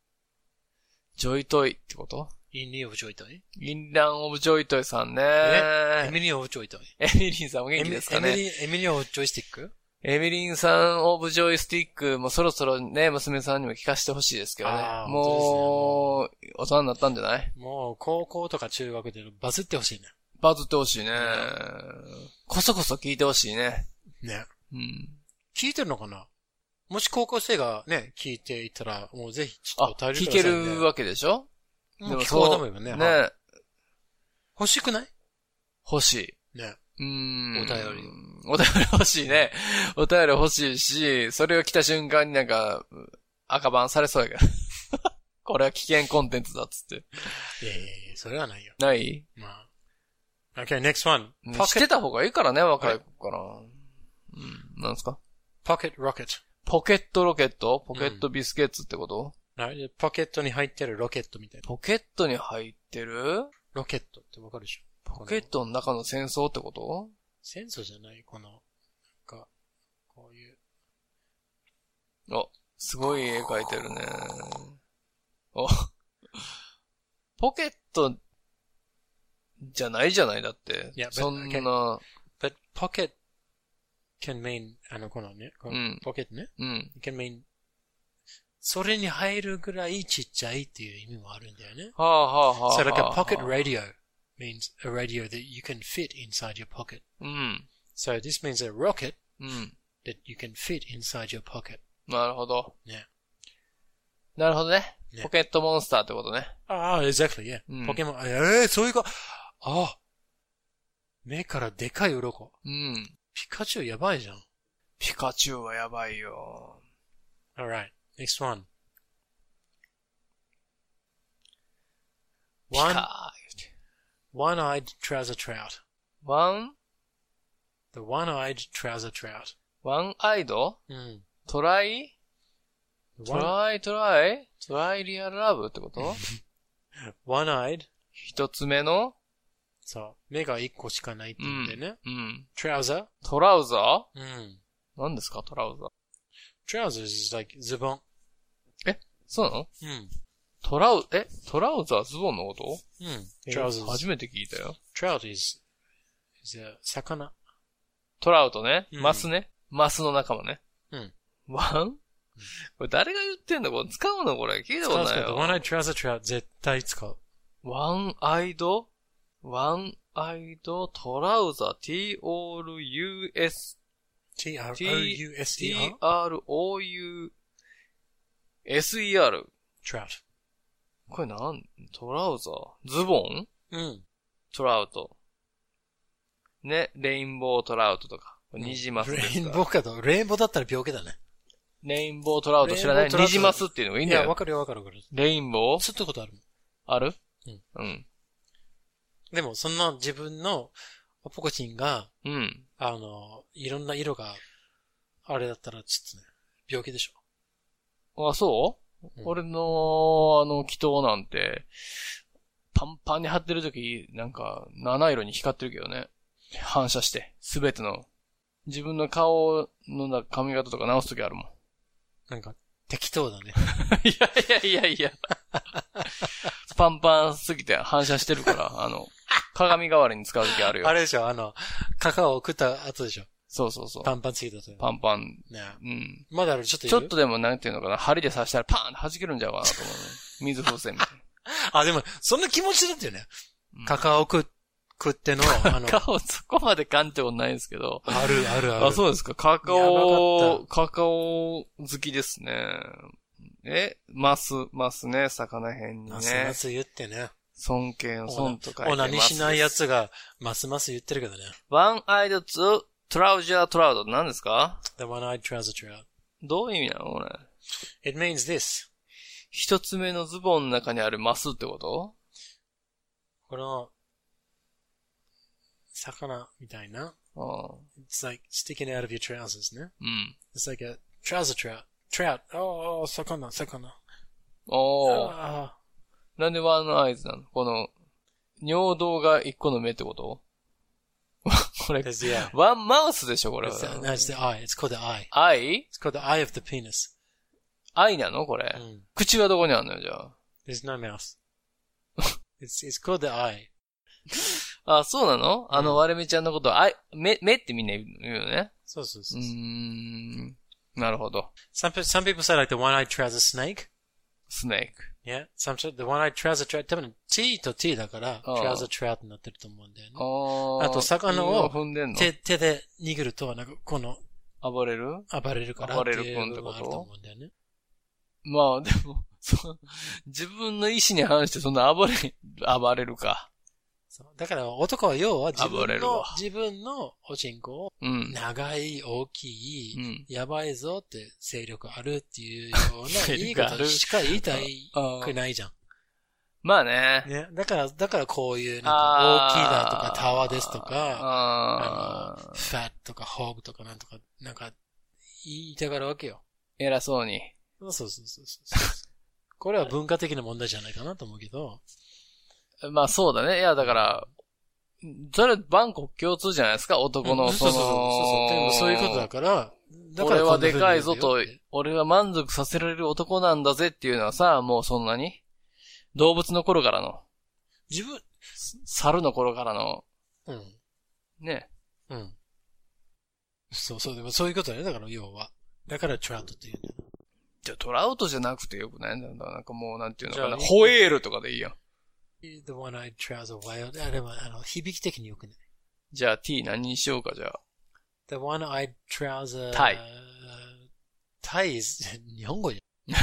[SPEAKER 6] ジョイトイってこと？
[SPEAKER 7] インリーオブジョイトイ？
[SPEAKER 6] インランオブジョイトイさんね。
[SPEAKER 7] エミリーオブジョイトイ
[SPEAKER 6] エミリンさんお元気ですかね？
[SPEAKER 7] エミリー、エミリーオブジョイスティック？
[SPEAKER 6] エミリンさんオブジョイスティックもそろそろね、娘さんにも聞かせてほしいですけどねもう、大人になったんじゃない？
[SPEAKER 7] もう、高校とか中学でバズってほしいね。
[SPEAKER 6] バズってほしいね。こそこそ聞いてほしいね。
[SPEAKER 7] ね。
[SPEAKER 6] うん。
[SPEAKER 7] 聞いてるのかな？もし高校生がね、聞いていたら、もうぜひ、ちょ
[SPEAKER 6] あ
[SPEAKER 7] っと、
[SPEAKER 6] 聞けるわけでしょ？
[SPEAKER 7] もう聞こうと思えばね。はい
[SPEAKER 6] ね。
[SPEAKER 7] 欲しくない？
[SPEAKER 6] 欲しい。
[SPEAKER 7] ね。
[SPEAKER 6] うーん。
[SPEAKER 7] お便り。
[SPEAKER 6] お便り欲しいね。お便り欲しいし、それを来た瞬間になんか、赤番されそうやけど。これは危険コンテンツだっつって。
[SPEAKER 7] いやいやいや、それはないよ。
[SPEAKER 6] ない？
[SPEAKER 7] まあ。Okay, next one.
[SPEAKER 6] 知ってた方がいいからね、若い子から。うん。なんですか
[SPEAKER 7] ？Pocket rocket.
[SPEAKER 6] ポケットロケット？ポケットビスケッツってこと、
[SPEAKER 7] はいポケットに入ってるロケットみたいな。
[SPEAKER 6] ポケットに入ってる？
[SPEAKER 7] ロケットってわかるでしょ？
[SPEAKER 6] ポケットの中の戦争ってこと？
[SPEAKER 7] 戦争じゃないこの、なんか、こういう。
[SPEAKER 6] お、すごい絵描いてるね。お、ポケットじゃないじゃないだって
[SPEAKER 7] いや。
[SPEAKER 6] そんな、
[SPEAKER 7] but pocket can mean, あの、このね、この
[SPEAKER 6] うん
[SPEAKER 7] ポケットね。
[SPEAKER 6] うん。
[SPEAKER 7] can mean, それに入るぐらいちっちゃいっていう意味もあるんだよね。
[SPEAKER 6] はあはあはあ。
[SPEAKER 7] So like a
[SPEAKER 6] はあ
[SPEAKER 7] pocket
[SPEAKER 6] はあ
[SPEAKER 7] radio means a radio that you can fit inside your pocket.
[SPEAKER 6] うん。
[SPEAKER 7] So this means a rocket
[SPEAKER 6] うん。
[SPEAKER 7] that you can fit inside your pocket.
[SPEAKER 6] なるほど。
[SPEAKER 7] ね。
[SPEAKER 6] なるほどね。
[SPEAKER 7] ね
[SPEAKER 6] ポケットモンスターってことね。
[SPEAKER 7] ああ、exactly, yeah.
[SPEAKER 6] うん
[SPEAKER 7] ポケモン、ええそういうか、ああ、目からでかい鱗。
[SPEAKER 6] うん。
[SPEAKER 7] ピカチュウやばいじゃん。
[SPEAKER 6] ピカチュウはやばいよ。
[SPEAKER 7] Alright, next one.
[SPEAKER 6] ピ
[SPEAKER 7] One,
[SPEAKER 6] カー
[SPEAKER 7] one-eyed trouser trout.
[SPEAKER 6] One,
[SPEAKER 7] The one-eyed trouser trout.
[SPEAKER 6] One-eyed
[SPEAKER 7] うん。
[SPEAKER 6] トライ
[SPEAKER 7] The
[SPEAKER 6] ト
[SPEAKER 7] one,
[SPEAKER 6] ライトライトライリアルラブってこと？
[SPEAKER 7] one-eyed
[SPEAKER 6] 一つ目の？
[SPEAKER 7] そう。目が一個しかないって言ってね。
[SPEAKER 6] うん。
[SPEAKER 7] trouser?
[SPEAKER 6] trouser
[SPEAKER 7] うん。
[SPEAKER 6] ー何ですか？ trouser。
[SPEAKER 7] trousers is like ズボン。
[SPEAKER 6] そうなの？
[SPEAKER 7] うん。
[SPEAKER 6] トラウ、え？ trouser ズボンのこと？
[SPEAKER 7] うん。
[SPEAKER 6] え
[SPEAKER 7] trousers.
[SPEAKER 6] 初めて聞いたよ。
[SPEAKER 7] trout is, is a 魚。
[SPEAKER 6] trout ね。
[SPEAKER 7] うん
[SPEAKER 6] マスね。マスの仲間ね。
[SPEAKER 7] うん。
[SPEAKER 6] One？これ誰が言ってんのこれ？使うのこれ？聞いたことないよ。
[SPEAKER 7] one-eyed trouser trout 絶対使う。
[SPEAKER 6] One-eyed？One-eyed trouser t-o-r-u-s
[SPEAKER 7] t-r-o-u-s-e-r?
[SPEAKER 6] t-r-o-u-s-e-r
[SPEAKER 7] trout.
[SPEAKER 6] これなん？トラウザー？ズボン？
[SPEAKER 7] うん。
[SPEAKER 6] トラウト。ね、レインボートラウトとか。ニジマス
[SPEAKER 7] レインボーかと、レインボーだったら病気だね。
[SPEAKER 6] レインボートラウト知らない？ニジマスっていうのがいいん
[SPEAKER 7] いや、わ
[SPEAKER 6] だよ。
[SPEAKER 7] かるよわかるわかる。
[SPEAKER 6] レインボー？
[SPEAKER 7] 釣ったことある。
[SPEAKER 6] ある？
[SPEAKER 7] うん。
[SPEAKER 6] うん。
[SPEAKER 7] でも、そんな自分のポコチンが、
[SPEAKER 6] うん。
[SPEAKER 7] あの、いろんな色が、あれだったらちょっとね、病気でしょ。
[SPEAKER 6] あ、そう、
[SPEAKER 7] うん
[SPEAKER 6] 俺の、あの、祈祷なんて、パンパンに貼ってる時、なんか、七色に光ってるけどね。反射して、すべての。自分の顔のな髪型とか直す時あるもん。
[SPEAKER 7] なんか、適当だね。
[SPEAKER 6] いやいやいやいや。パンパンすぎて反射してるから、あの、鏡代わりに使う時あるよ。
[SPEAKER 7] あれでしょ、あの、カカオを食った後でしょ。
[SPEAKER 6] そうそうそう。
[SPEAKER 7] パンパンついたと。
[SPEAKER 6] パンパン。
[SPEAKER 7] ね
[SPEAKER 6] うん。
[SPEAKER 7] まだある、ちょっと
[SPEAKER 6] ちょっとでもなんていうのかな、針で刺したらパーンって弾けるんじゃうかなと思うね。水風船みたい
[SPEAKER 7] あ、でも、そんな気持ちだったよね。
[SPEAKER 6] うん
[SPEAKER 7] カカオ食食っての、あの
[SPEAKER 6] な。、顔そこまで感情ないんですけど。
[SPEAKER 7] あるあるある。
[SPEAKER 6] あ、そうですか。カカオ、
[SPEAKER 7] か
[SPEAKER 6] カカオ好きですね。え、マス、マスね、魚辺にね
[SPEAKER 7] ますま。す言ってね。
[SPEAKER 6] 尊敬の尊と書いて
[SPEAKER 7] オナニしないや
[SPEAKER 6] つ。
[SPEAKER 7] つが、ますます言ってるけどね。
[SPEAKER 6] ワンアイドツートラウドって何ですか
[SPEAKER 7] The one-eyed trouser trout.
[SPEAKER 6] どういう意味なのこれ。
[SPEAKER 7] It means this.
[SPEAKER 6] 一つ目のズボンの中にあるマスってこと
[SPEAKER 7] この、魚みたいな。
[SPEAKER 6] ああ
[SPEAKER 7] It's like sticking out of your trousers ね。
[SPEAKER 6] うん。
[SPEAKER 7] It's like a trouser trout. Trout. おー、魚、魚。
[SPEAKER 6] おー。
[SPEAKER 7] あ
[SPEAKER 6] なんでワンアイズなのこの、尿道が一個の目ってことこれ
[SPEAKER 7] ー。、There's the eye.
[SPEAKER 6] ワンマウスでしょこれ
[SPEAKER 7] It's no, it's the eye. It's called the eye. It's called the eye of the penis.
[SPEAKER 6] なのこれ、
[SPEAKER 7] うん
[SPEAKER 6] 口はどこにあるのよ、じゃあ。
[SPEAKER 7] There's no mouth. it's, it's called the eye.
[SPEAKER 6] あ、そうなのあの、
[SPEAKER 7] うん
[SPEAKER 6] 割れ目ちゃんのこと、あい、目、目ってみんな言うよね。
[SPEAKER 7] そうそうそうう。
[SPEAKER 6] ーん。なるほど。
[SPEAKER 7] Some, pe- some people say like the one-eyed trouser snake.
[SPEAKER 6] スネーク。
[SPEAKER 7] Yeah. Some, the one-eyed trouser trout. 多分 T と T だから、trouser trout になってると思うんだよね。
[SPEAKER 6] あ
[SPEAKER 7] と魚を手、手で握ると、なんか、この、
[SPEAKER 6] 暴れる？
[SPEAKER 7] 暴れるから
[SPEAKER 6] 暴れる
[SPEAKER 7] っていう
[SPEAKER 6] 君ってこと？
[SPEAKER 7] 部分があると思うんだよね。
[SPEAKER 6] まあ、でも、自分の意思に反してそんな暴れ、暴れるか。
[SPEAKER 7] だから男は要は自
[SPEAKER 6] 暴
[SPEAKER 7] 分の自分のおちんこを
[SPEAKER 6] うん。
[SPEAKER 7] 長い、大きい、
[SPEAKER 6] うん。
[SPEAKER 7] やばいぞって勢力あるっていうような い
[SPEAKER 6] 力ある
[SPEAKER 7] 方しか言いたいくないじゃん。
[SPEAKER 6] まあね。
[SPEAKER 7] ね。だから、だからこういう、なんか大きいだとか、タワーですとか、
[SPEAKER 6] あ
[SPEAKER 7] あの、ファットとか、ホーグとかなんとか、なんか、言いたがるわけよ。
[SPEAKER 6] ー偉そうに。
[SPEAKER 7] そうそうそうそうそう。これは文化的な問題じゃないかなと思うけど、
[SPEAKER 6] まあそうだね。いや、だから、それ、万国共通じゃないですか、男の、その、
[SPEAKER 7] うんそうそうそうそう。いうことだから、だから
[SPEAKER 6] 俺はでかいぞと俺は満足させられる男なんだぜっていうのはさ、もうそんなに？動物の頃からの、
[SPEAKER 7] 自分、
[SPEAKER 6] 猿の頃からの、
[SPEAKER 7] うん。
[SPEAKER 6] ね。
[SPEAKER 7] うん。そうそう、でもそういうことだよ。だから要は。だからトラウトっていうんだよ。
[SPEAKER 6] じゃあトラウトじゃなくてよくない？んだよ。なんかもうなんていうのかな？ホエールとかでいいやん。
[SPEAKER 7] The one-eyed trouser whale. あれは、あの、響き的によくね。
[SPEAKER 6] じゃあ T 何にしようか、じゃあ。
[SPEAKER 7] The one-eyed trouser.
[SPEAKER 6] タイ。
[SPEAKER 7] タイ is 日本語じ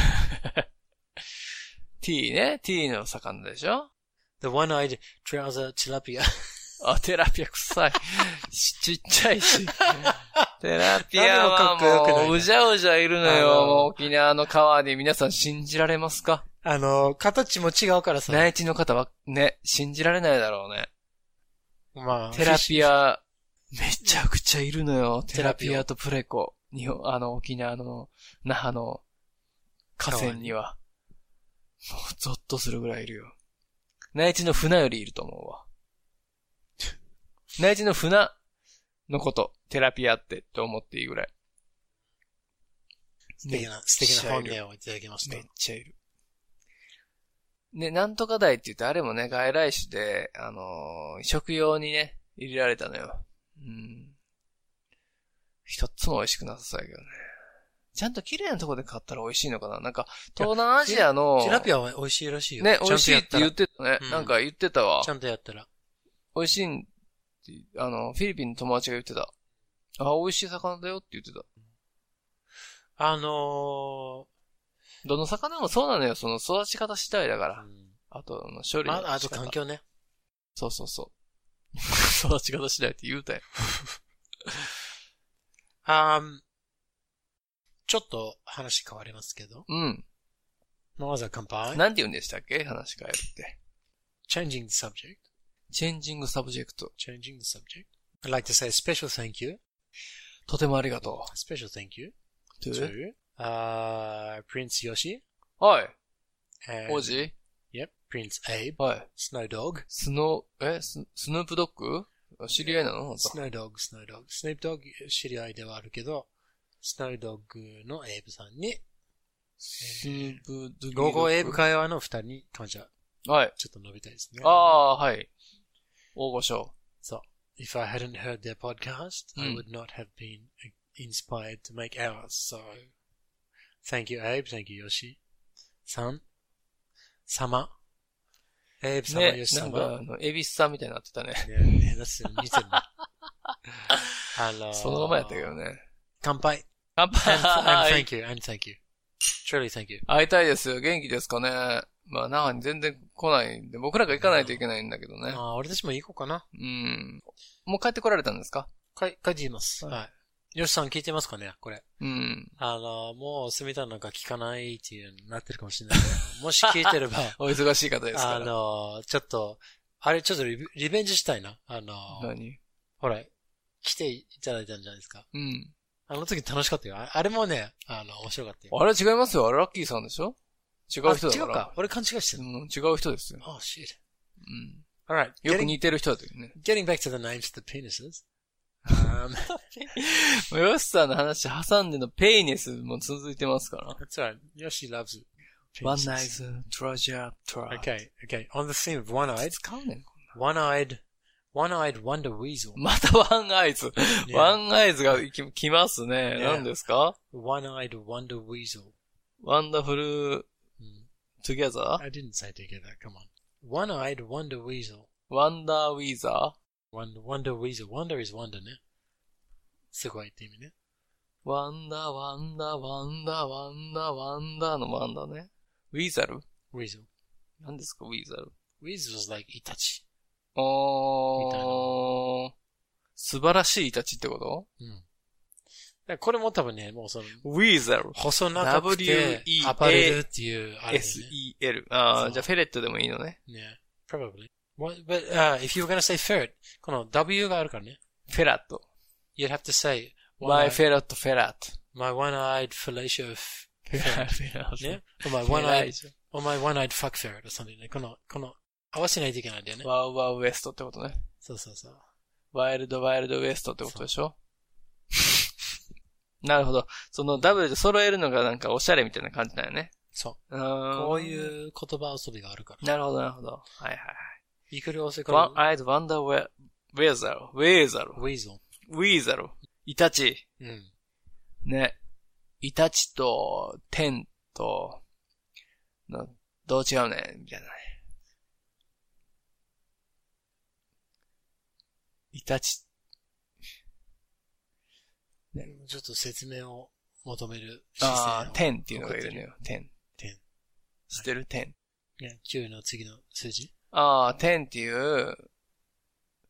[SPEAKER 6] T ね。T の魚でしょ？
[SPEAKER 7] ゃん。The one-eyed trouser tilapia.
[SPEAKER 6] あ、テラピア臭い。しちっちゃいし。テラピアはもう、うじゃうじゃいるのよ。もう沖縄の川に皆さん信じられますか？
[SPEAKER 7] あの、形も違うからさ。
[SPEAKER 6] 内地の方はね、信じられないだろうね。
[SPEAKER 7] まあ、
[SPEAKER 6] テラピ
[SPEAKER 7] ア。
[SPEAKER 6] ア、めちゃくちゃいるのよ。テ
[SPEAKER 7] テラピ
[SPEAKER 6] アとプレコ。日本、あの、沖縄の、那覇の河川には。もう、ゾッとするぐらいいるよ。内地の船よりいると思うわ。内地の船のこと、テラピアってと思っていいぐらい。
[SPEAKER 7] 素敵な、素敵な本音をいただきました
[SPEAKER 6] めっ。ちゃいる。ね、なんとか台って言って、あれもね、外来種で、あのー食用にね、入れられたのよ。うん。一つも美味しくなさそうやけどね。ちゃんと綺麗なとこで買ったら美味しいのかな？なんか、東南アジアの、
[SPEAKER 7] テラピアは美味しいらしいよ。
[SPEAKER 6] ね、美味しいって言ってたね。
[SPEAKER 7] うん
[SPEAKER 6] なんか言ってたわ
[SPEAKER 7] ら。ち。ゃんとやったら。
[SPEAKER 6] 美味しいんって、あの、フィリピンの友達が言ってた。あ、美味しい魚だよって言ってた。
[SPEAKER 7] あの
[SPEAKER 6] どの魚もそうなのよ。その育ち方次第だか
[SPEAKER 7] ー
[SPEAKER 6] ら。あと、あの処理の仕方
[SPEAKER 7] ああと環境ね。
[SPEAKER 6] そうそうそう。育ち方次第って言うたよ。
[SPEAKER 7] あーちょっと話変わりますけど。
[SPEAKER 6] うん。
[SPEAKER 7] まずは乾杯。
[SPEAKER 6] なんて言うんでしたっけ？話変えるって。
[SPEAKER 7] Changing the subject.
[SPEAKER 6] Changing subject。
[SPEAKER 7] Changing the subject. I'd like to say a special thank you.
[SPEAKER 6] とてもありがと
[SPEAKER 7] A special thank you
[SPEAKER 6] う。to?
[SPEAKER 7] to uh, Prince Yoshi
[SPEAKER 6] はい。
[SPEAKER 7] and
[SPEAKER 6] 王子
[SPEAKER 7] Yep, Prince Abe,
[SPEAKER 6] はい。
[SPEAKER 7] Snow Dog.
[SPEAKER 6] スノー、えススヌープドッグ知り合いなの
[SPEAKER 7] Snow Dog, Snow Dog. Snoop Dog 知り合いではあるけど、Snow Dog のエイブさんに、
[SPEAKER 6] スヌープドッグ。
[SPEAKER 7] ゴーゴーエイブ会話の二人に感謝、
[SPEAKER 6] はい。
[SPEAKER 7] ちょっと述べたいですね。
[SPEAKER 6] ああ、はい。大御所。
[SPEAKER 7] そう。If I hadn't heard their podcast, I
[SPEAKER 6] うん
[SPEAKER 7] would not have been inspired to make ours. So, thank you, Abe. Thank you, Yoshi. さん、様。エイブ様、
[SPEAKER 6] ね
[SPEAKER 7] ヨ、シ様。
[SPEAKER 6] なんか、あの、エビスさんみたいになってたね。
[SPEAKER 7] ね、だって似てるね。あのー
[SPEAKER 6] そのままやったけどね。
[SPEAKER 7] 乾杯。
[SPEAKER 6] 乾
[SPEAKER 7] And, and
[SPEAKER 6] 杯
[SPEAKER 7] thank you, and thank you. Truly thank you.
[SPEAKER 6] 会いたいですよ。元気ですかね。まあ、那覇に全然来ないんで、僕らが行かないといけないんだけどね。
[SPEAKER 7] あー俺たちも行こうかな。
[SPEAKER 6] うん。もう帰ってこられたんですか？
[SPEAKER 7] か帰っています。
[SPEAKER 6] はい
[SPEAKER 7] はい。ヨシさん聞いてますかね？これ。
[SPEAKER 6] うん。
[SPEAKER 7] あの、もう、住田なんか聞かないっていうなってるかもしれないけど。もし聞いてれば、
[SPEAKER 6] お忙しい方ですから。
[SPEAKER 7] あの、ちょっと、あれちょっとリベリベンジしたいな。あの、
[SPEAKER 6] 何？
[SPEAKER 7] ほら、来ていただいたんじゃないですか。
[SPEAKER 6] うん。
[SPEAKER 7] あの時楽しかったよ。ああれもね、あの、面白かったよ。
[SPEAKER 6] あれ違いますよ。あれラッキーさんでしょ？違う人だから。
[SPEAKER 7] あ違うか。俺勘違いしてる。
[SPEAKER 6] うん、違う人ですよ。
[SPEAKER 7] Oh, shit.
[SPEAKER 6] うん。
[SPEAKER 7] Alright.
[SPEAKER 6] よく似てる人だったよね。
[SPEAKER 7] getting back to the names of the penises. Um,
[SPEAKER 6] ヨシさんの話挟んでのペイネスも続いてますから。
[SPEAKER 7] that's alright. Yoshi loves
[SPEAKER 6] One night treasure trap.
[SPEAKER 7] Okay, okay. On the theme of one-eyed,
[SPEAKER 6] 使うねん。
[SPEAKER 7] one-eyed, one-eyed wonder weasel.
[SPEAKER 6] またワンアイズ。ワンアイズがき来ますね。何ですか
[SPEAKER 7] One-eyed wonder weasel.
[SPEAKER 6] ワンダフル
[SPEAKER 7] Hmm.
[SPEAKER 6] トゥギャザー
[SPEAKER 7] I didn't say together. Come on. One-eyed wonder weasel.
[SPEAKER 6] ワンダーウィザー
[SPEAKER 7] Wonder, wonder weasel. Wonder is wonder ね。すごいって意味ね。
[SPEAKER 6] ワンダー、ワンダー、ワンダー、ワンダー、ワンダーのワンダーね。ウィザル
[SPEAKER 7] weasel.
[SPEAKER 6] 何ですか、ウィザル
[SPEAKER 7] weasel is like イタチ。
[SPEAKER 6] おー。素晴らしいイタチってこと？
[SPEAKER 7] うん。だからこれも多分ね、もうその、
[SPEAKER 6] ウィザル。
[SPEAKER 7] 細長くて
[SPEAKER 6] W-E-A-S-E-L
[SPEAKER 7] アパレルっていう、あれだよね。
[SPEAKER 6] S-E-L。ああ、じゃあフェレットでもいいのね。
[SPEAKER 7] ね。probably. What, but, uh, if you were gonna say ferret, この W があるからね。
[SPEAKER 6] フェラット。
[SPEAKER 7] You'd have to say,
[SPEAKER 6] My ット。
[SPEAKER 7] my one-eyed fellatio,
[SPEAKER 6] フェラフェラット。
[SPEAKER 7] ね？or my one-eyed, or my one-eyed fuck ferret or something ね。この、この、合わせないといけないんだよね。
[SPEAKER 6] ワウワウウエストってことね。
[SPEAKER 7] そうそうそう。
[SPEAKER 6] ワイルドワイルドウエストってことでしょ？なるほど。その W で揃えるのがなんかおしゃれみたいな感じだよね。
[SPEAKER 7] そう。
[SPEAKER 6] う
[SPEAKER 7] こういう言葉遊びがあるから。
[SPEAKER 6] なるほど、なるほど。はいはいはい。
[SPEAKER 7] いくら押せか
[SPEAKER 6] One
[SPEAKER 7] ら、
[SPEAKER 6] eyed wonder where, where だろ ?where だろ
[SPEAKER 7] weasel。
[SPEAKER 6] ?we だろイタチ。
[SPEAKER 7] うん。
[SPEAKER 6] ね。イタチと、テンと、などう違うねみたいなね。イタチ。
[SPEAKER 7] ちょっと説明を求める
[SPEAKER 6] ああ。テンっていうのがいるのよ。テン。
[SPEAKER 7] テン。
[SPEAKER 6] 知ってる？テン。
[SPEAKER 7] ね、9の次の数字
[SPEAKER 6] ああ、テンっていう、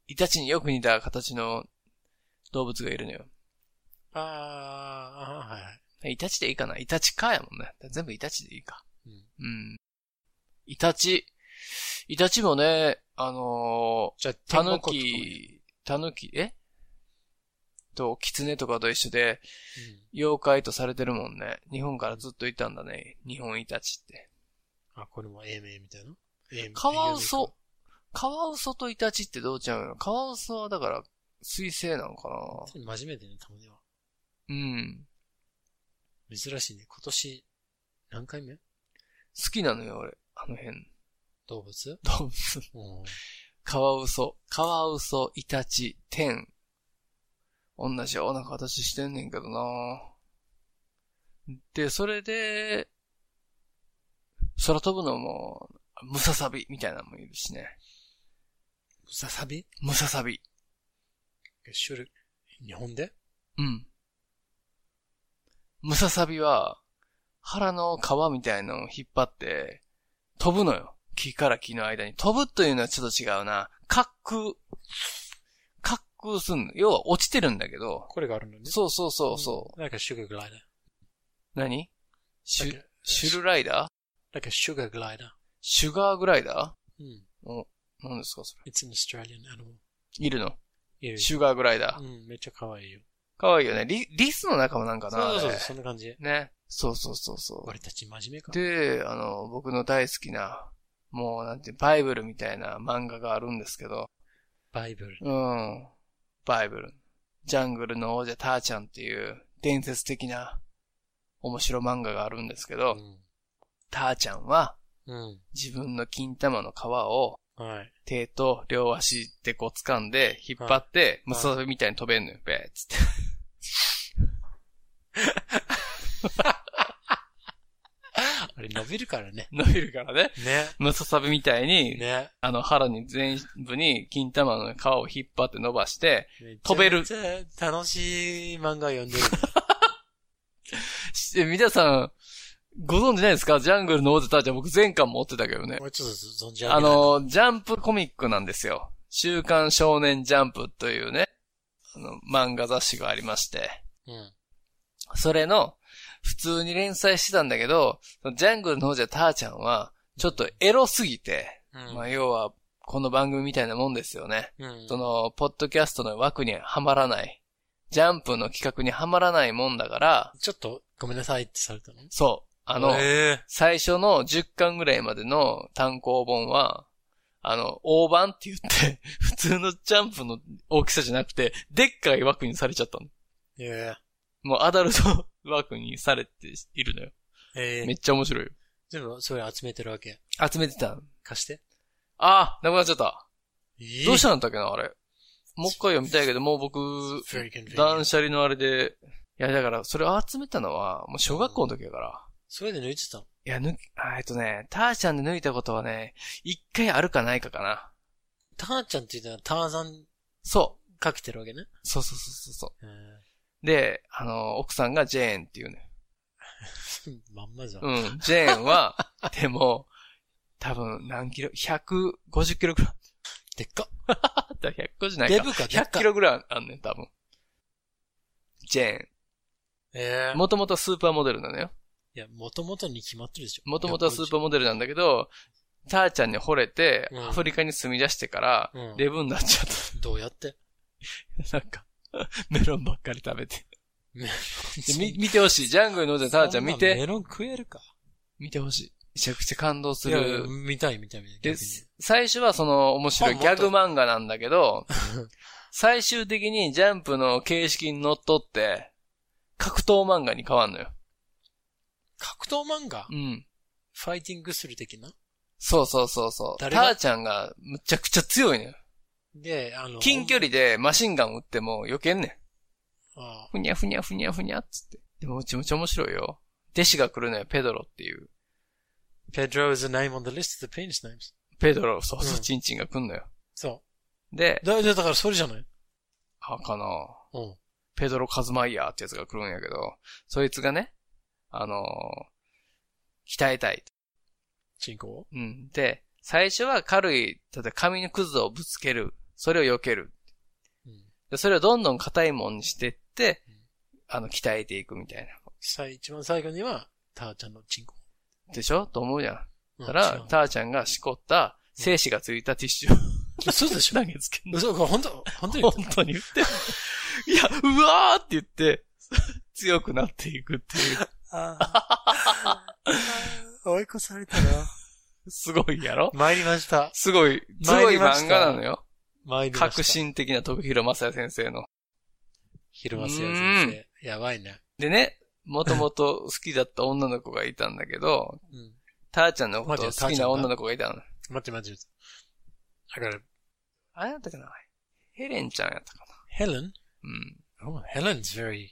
[SPEAKER 6] イタチによく似た形の動物がいるのよ。
[SPEAKER 7] ああ、はいはい。
[SPEAKER 6] イタチでいいかな？イタチかやもんね。全部イタチでいいか。
[SPEAKER 7] うん
[SPEAKER 6] うん。イタチ。イタチもね、あの
[SPEAKER 7] じゃ
[SPEAKER 6] タヌキ、タヌキ、え？と、キツネとかと一緒で、
[SPEAKER 7] うん
[SPEAKER 6] 妖怪とされてるもんね。日本からずっといたんだね。日本イタチって。
[SPEAKER 7] あ、これも英名みたいな？
[SPEAKER 6] カワウソ。カワウソとイタチってどうちゃうの？カワウソはだから、水星なのかな
[SPEAKER 7] 真面目でね、たまには。
[SPEAKER 6] うん。
[SPEAKER 7] 珍しいね。今年、何回目？
[SPEAKER 6] 好きなのよ、俺。あの辺。
[SPEAKER 7] 動物？
[SPEAKER 6] 動物。
[SPEAKER 7] うん。
[SPEAKER 6] カワウソ。カワウソ、イタチ、テン。同じような形してんねんけどなで、それで、空飛ぶのも、ムササビみたいなのもいるしね。
[SPEAKER 7] ムササビ？
[SPEAKER 6] ムササビ。
[SPEAKER 7] 種類、日本で？
[SPEAKER 6] うん。ムササビは、腹の皮みたいのを引っ張って、飛ぶのよ。木から木の間に。飛ぶというのはちょっと違うな。滑空。滑空すんの。要は落ちてるんだけど。
[SPEAKER 7] これがあるのね？
[SPEAKER 6] そうそうそうそう。
[SPEAKER 7] なんかシュガーグライダー。
[SPEAKER 6] 何？シュ
[SPEAKER 7] なんか、
[SPEAKER 6] シュルライダー？
[SPEAKER 7] なんかシュガーグライダー？うん。
[SPEAKER 6] ーお、何ですかそれ
[SPEAKER 7] ？It's an Australian animal.
[SPEAKER 6] いるの？
[SPEAKER 7] いる
[SPEAKER 6] シュガーグライダー？
[SPEAKER 7] うん、めっちゃ可愛いよ。
[SPEAKER 6] かわいいよね。リ、リスの仲間なんかな
[SPEAKER 7] そうそうそう、そんな感じ。
[SPEAKER 6] ね。そうそうそうそう。
[SPEAKER 7] 俺たち真面目か。
[SPEAKER 6] で、あの、僕の大好きな、もうなんて、バイブルみたいな漫画があるんですけど、
[SPEAKER 7] バイブル。
[SPEAKER 6] うん。バイブル。ジャングルの王者ターちゃんっていう伝説的な面白漫画があるんですけど、
[SPEAKER 7] うん。
[SPEAKER 6] ターちゃんは
[SPEAKER 7] うん。
[SPEAKER 6] 自分の金玉の皮を
[SPEAKER 7] はい。
[SPEAKER 6] 手と両足でこう掴んで引っ張って、ムササビみたいに飛べんのよ、べーっつって。
[SPEAKER 7] あれ伸びるからね。
[SPEAKER 6] 伸びるからね。
[SPEAKER 7] ね。
[SPEAKER 6] ムササビみたいに、
[SPEAKER 7] ね。
[SPEAKER 6] あの腹に全部に金玉の皮を引っ張って伸ばして、飛べる
[SPEAKER 7] めちゃ楽しい漫画読んでる。
[SPEAKER 6] し皆さん、ご存知ないですか？ジャングルの王者ターちゃん僕前巻持ってたけどね。
[SPEAKER 7] 俺ちょっと存じ上げ。
[SPEAKER 6] あ、の、ジャンプコミックなんですよ。週刊少年ジャンプというね、あの、漫画雑誌がありまして、
[SPEAKER 7] うん。
[SPEAKER 6] それの、普通に連載してたんだけど、ジャングルの王者ターちゃんは、ちょっとエロすぎて、
[SPEAKER 7] うん。
[SPEAKER 6] まあ要は、この番組みたいなもんですよね。
[SPEAKER 7] うん。
[SPEAKER 6] その、ポッドキャストの枠にはまらない。ジャンプの企画にはまらないもんだから、
[SPEAKER 7] ちょっとごめんなさいってされたの？
[SPEAKER 6] そう。あの、
[SPEAKER 7] え
[SPEAKER 6] 最初の10巻ぐらいまでの単行本は、あの、大判って言って、普通のジャンプの大きさじゃなくて、でっかい枠にされちゃったの。
[SPEAKER 7] ええ
[SPEAKER 6] もうアダルト枠にされているのよ。
[SPEAKER 7] ええ
[SPEAKER 6] めっちゃ面白いよ。
[SPEAKER 7] 全部それ集めてるわけ？
[SPEAKER 6] 集めてたの。
[SPEAKER 7] 貸して。
[SPEAKER 6] あーなくなっちゃった。どうした
[SPEAKER 7] の
[SPEAKER 6] んだっけな、あれ。もう一回読みたいけど、もう僕、断捨離のあれで、いや、だから、それを集めたのは、もう小学校の時だから。
[SPEAKER 7] それで抜いてたの？
[SPEAKER 6] いや、抜き、あえっとね、ターちゃんで抜いたことはね、一回あるかないかかな。
[SPEAKER 7] ターちゃんって言ったらターザン？
[SPEAKER 6] そう。
[SPEAKER 7] かけてるわけね？
[SPEAKER 6] そうそうそうそうそ
[SPEAKER 7] え
[SPEAKER 6] う。で、あの、奥さんがジェーンっていうね。
[SPEAKER 7] え まんまじゃん。
[SPEAKER 6] うん。ジェーンは、でも、多分何キロ ?150 キロぐらい。
[SPEAKER 7] でっか。
[SPEAKER 6] あった150ないか。
[SPEAKER 7] デブか？でっ
[SPEAKER 6] 100
[SPEAKER 7] か
[SPEAKER 6] キ。ロぐらいあんねん、多分。ジェー
[SPEAKER 7] ええ
[SPEAKER 6] ン。もともとスーパーモデルなのよ。
[SPEAKER 7] いや、もともとに決まってるでしょ。
[SPEAKER 6] もともとはスーパーモデルなんだけど、ターちゃんに惚れて、
[SPEAKER 7] うん
[SPEAKER 6] アフリカに住み出してから
[SPEAKER 7] うん、
[SPEAKER 6] デブになっちゃっ
[SPEAKER 7] どうやって？
[SPEAKER 6] た。なんか、メロンばっかり食べて。み見てほしい。ジャングルの王者ターちゃん見て。
[SPEAKER 7] メロン食えるか？
[SPEAKER 6] 見てほしい。めちゃくちゃ感動す
[SPEAKER 7] いや
[SPEAKER 6] る。
[SPEAKER 7] 見たい見たい見たい。
[SPEAKER 6] で
[SPEAKER 7] 逆に、
[SPEAKER 6] 最初はその面白いギャグ漫画なんだけど、最終的にジャンプの形式にのっとって、格闘漫画に変わんのよ。
[SPEAKER 7] 格闘漫画？
[SPEAKER 6] うん。
[SPEAKER 7] ファイティングする的な？
[SPEAKER 6] そうそうそうそう。ターちゃんがむちゃくちゃ強いのよ。
[SPEAKER 7] で、あの、
[SPEAKER 6] 近距離でマシンガン撃っても避けんねん。
[SPEAKER 7] あ
[SPEAKER 6] ふにゃふにゃふにゃふにゃっつって。でもめちゃめちゃ面白いよ。弟子が来るのよ、ペドロっていう。
[SPEAKER 7] Pedro is a name on the list of the penis names.
[SPEAKER 6] ペドロ、そうそうう、
[SPEAKER 7] ん
[SPEAKER 6] チンチンが来んのよ。
[SPEAKER 7] そ
[SPEAKER 6] で
[SPEAKER 7] う。、だ、だだからそれじゃない？
[SPEAKER 6] あ、かな
[SPEAKER 7] うん。
[SPEAKER 6] ペドロ・カズマイヤーってやつが来るんやけど、そいつがね、あのー鍛えたい。
[SPEAKER 7] チンコを？
[SPEAKER 6] うん。で、最初は軽い、例えば紙のくずをぶつける。それを避ける。
[SPEAKER 7] うん。
[SPEAKER 6] で、それをどんどん硬いもんにしてって、あの、鍛えていくみたい
[SPEAKER 7] さ一番最後には、ターちゃんのチンコ。
[SPEAKER 6] な。でしょ？と思うじゃん。
[SPEAKER 7] うん
[SPEAKER 6] だから、ターちゃんがしこった、精子がついたティッシュを
[SPEAKER 7] そうでしょ？
[SPEAKER 6] 投げつけんの。
[SPEAKER 7] 嘘か、本当本当に
[SPEAKER 6] 本当に言って。いや、うわーって言って、強くなっていくっていう。
[SPEAKER 7] ああ。追い越されたな。
[SPEAKER 6] すごいやろ？
[SPEAKER 7] 参りました。
[SPEAKER 6] すごい、すごい漫画なのよ。
[SPEAKER 7] 参りました。
[SPEAKER 6] 革。新的な徳弘正也先生の。
[SPEAKER 7] 広松也先生。やばいね。
[SPEAKER 6] でね、もともと好きだった女の子がいたんだけど、
[SPEAKER 7] うん。
[SPEAKER 6] ターちゃんのこと好きな女の子がいたの。
[SPEAKER 7] 待って待って。だから、
[SPEAKER 6] あれだったかな？ヘレンちゃんやったか
[SPEAKER 7] ヘレン
[SPEAKER 6] なうん。
[SPEAKER 7] Oh, Helen's very,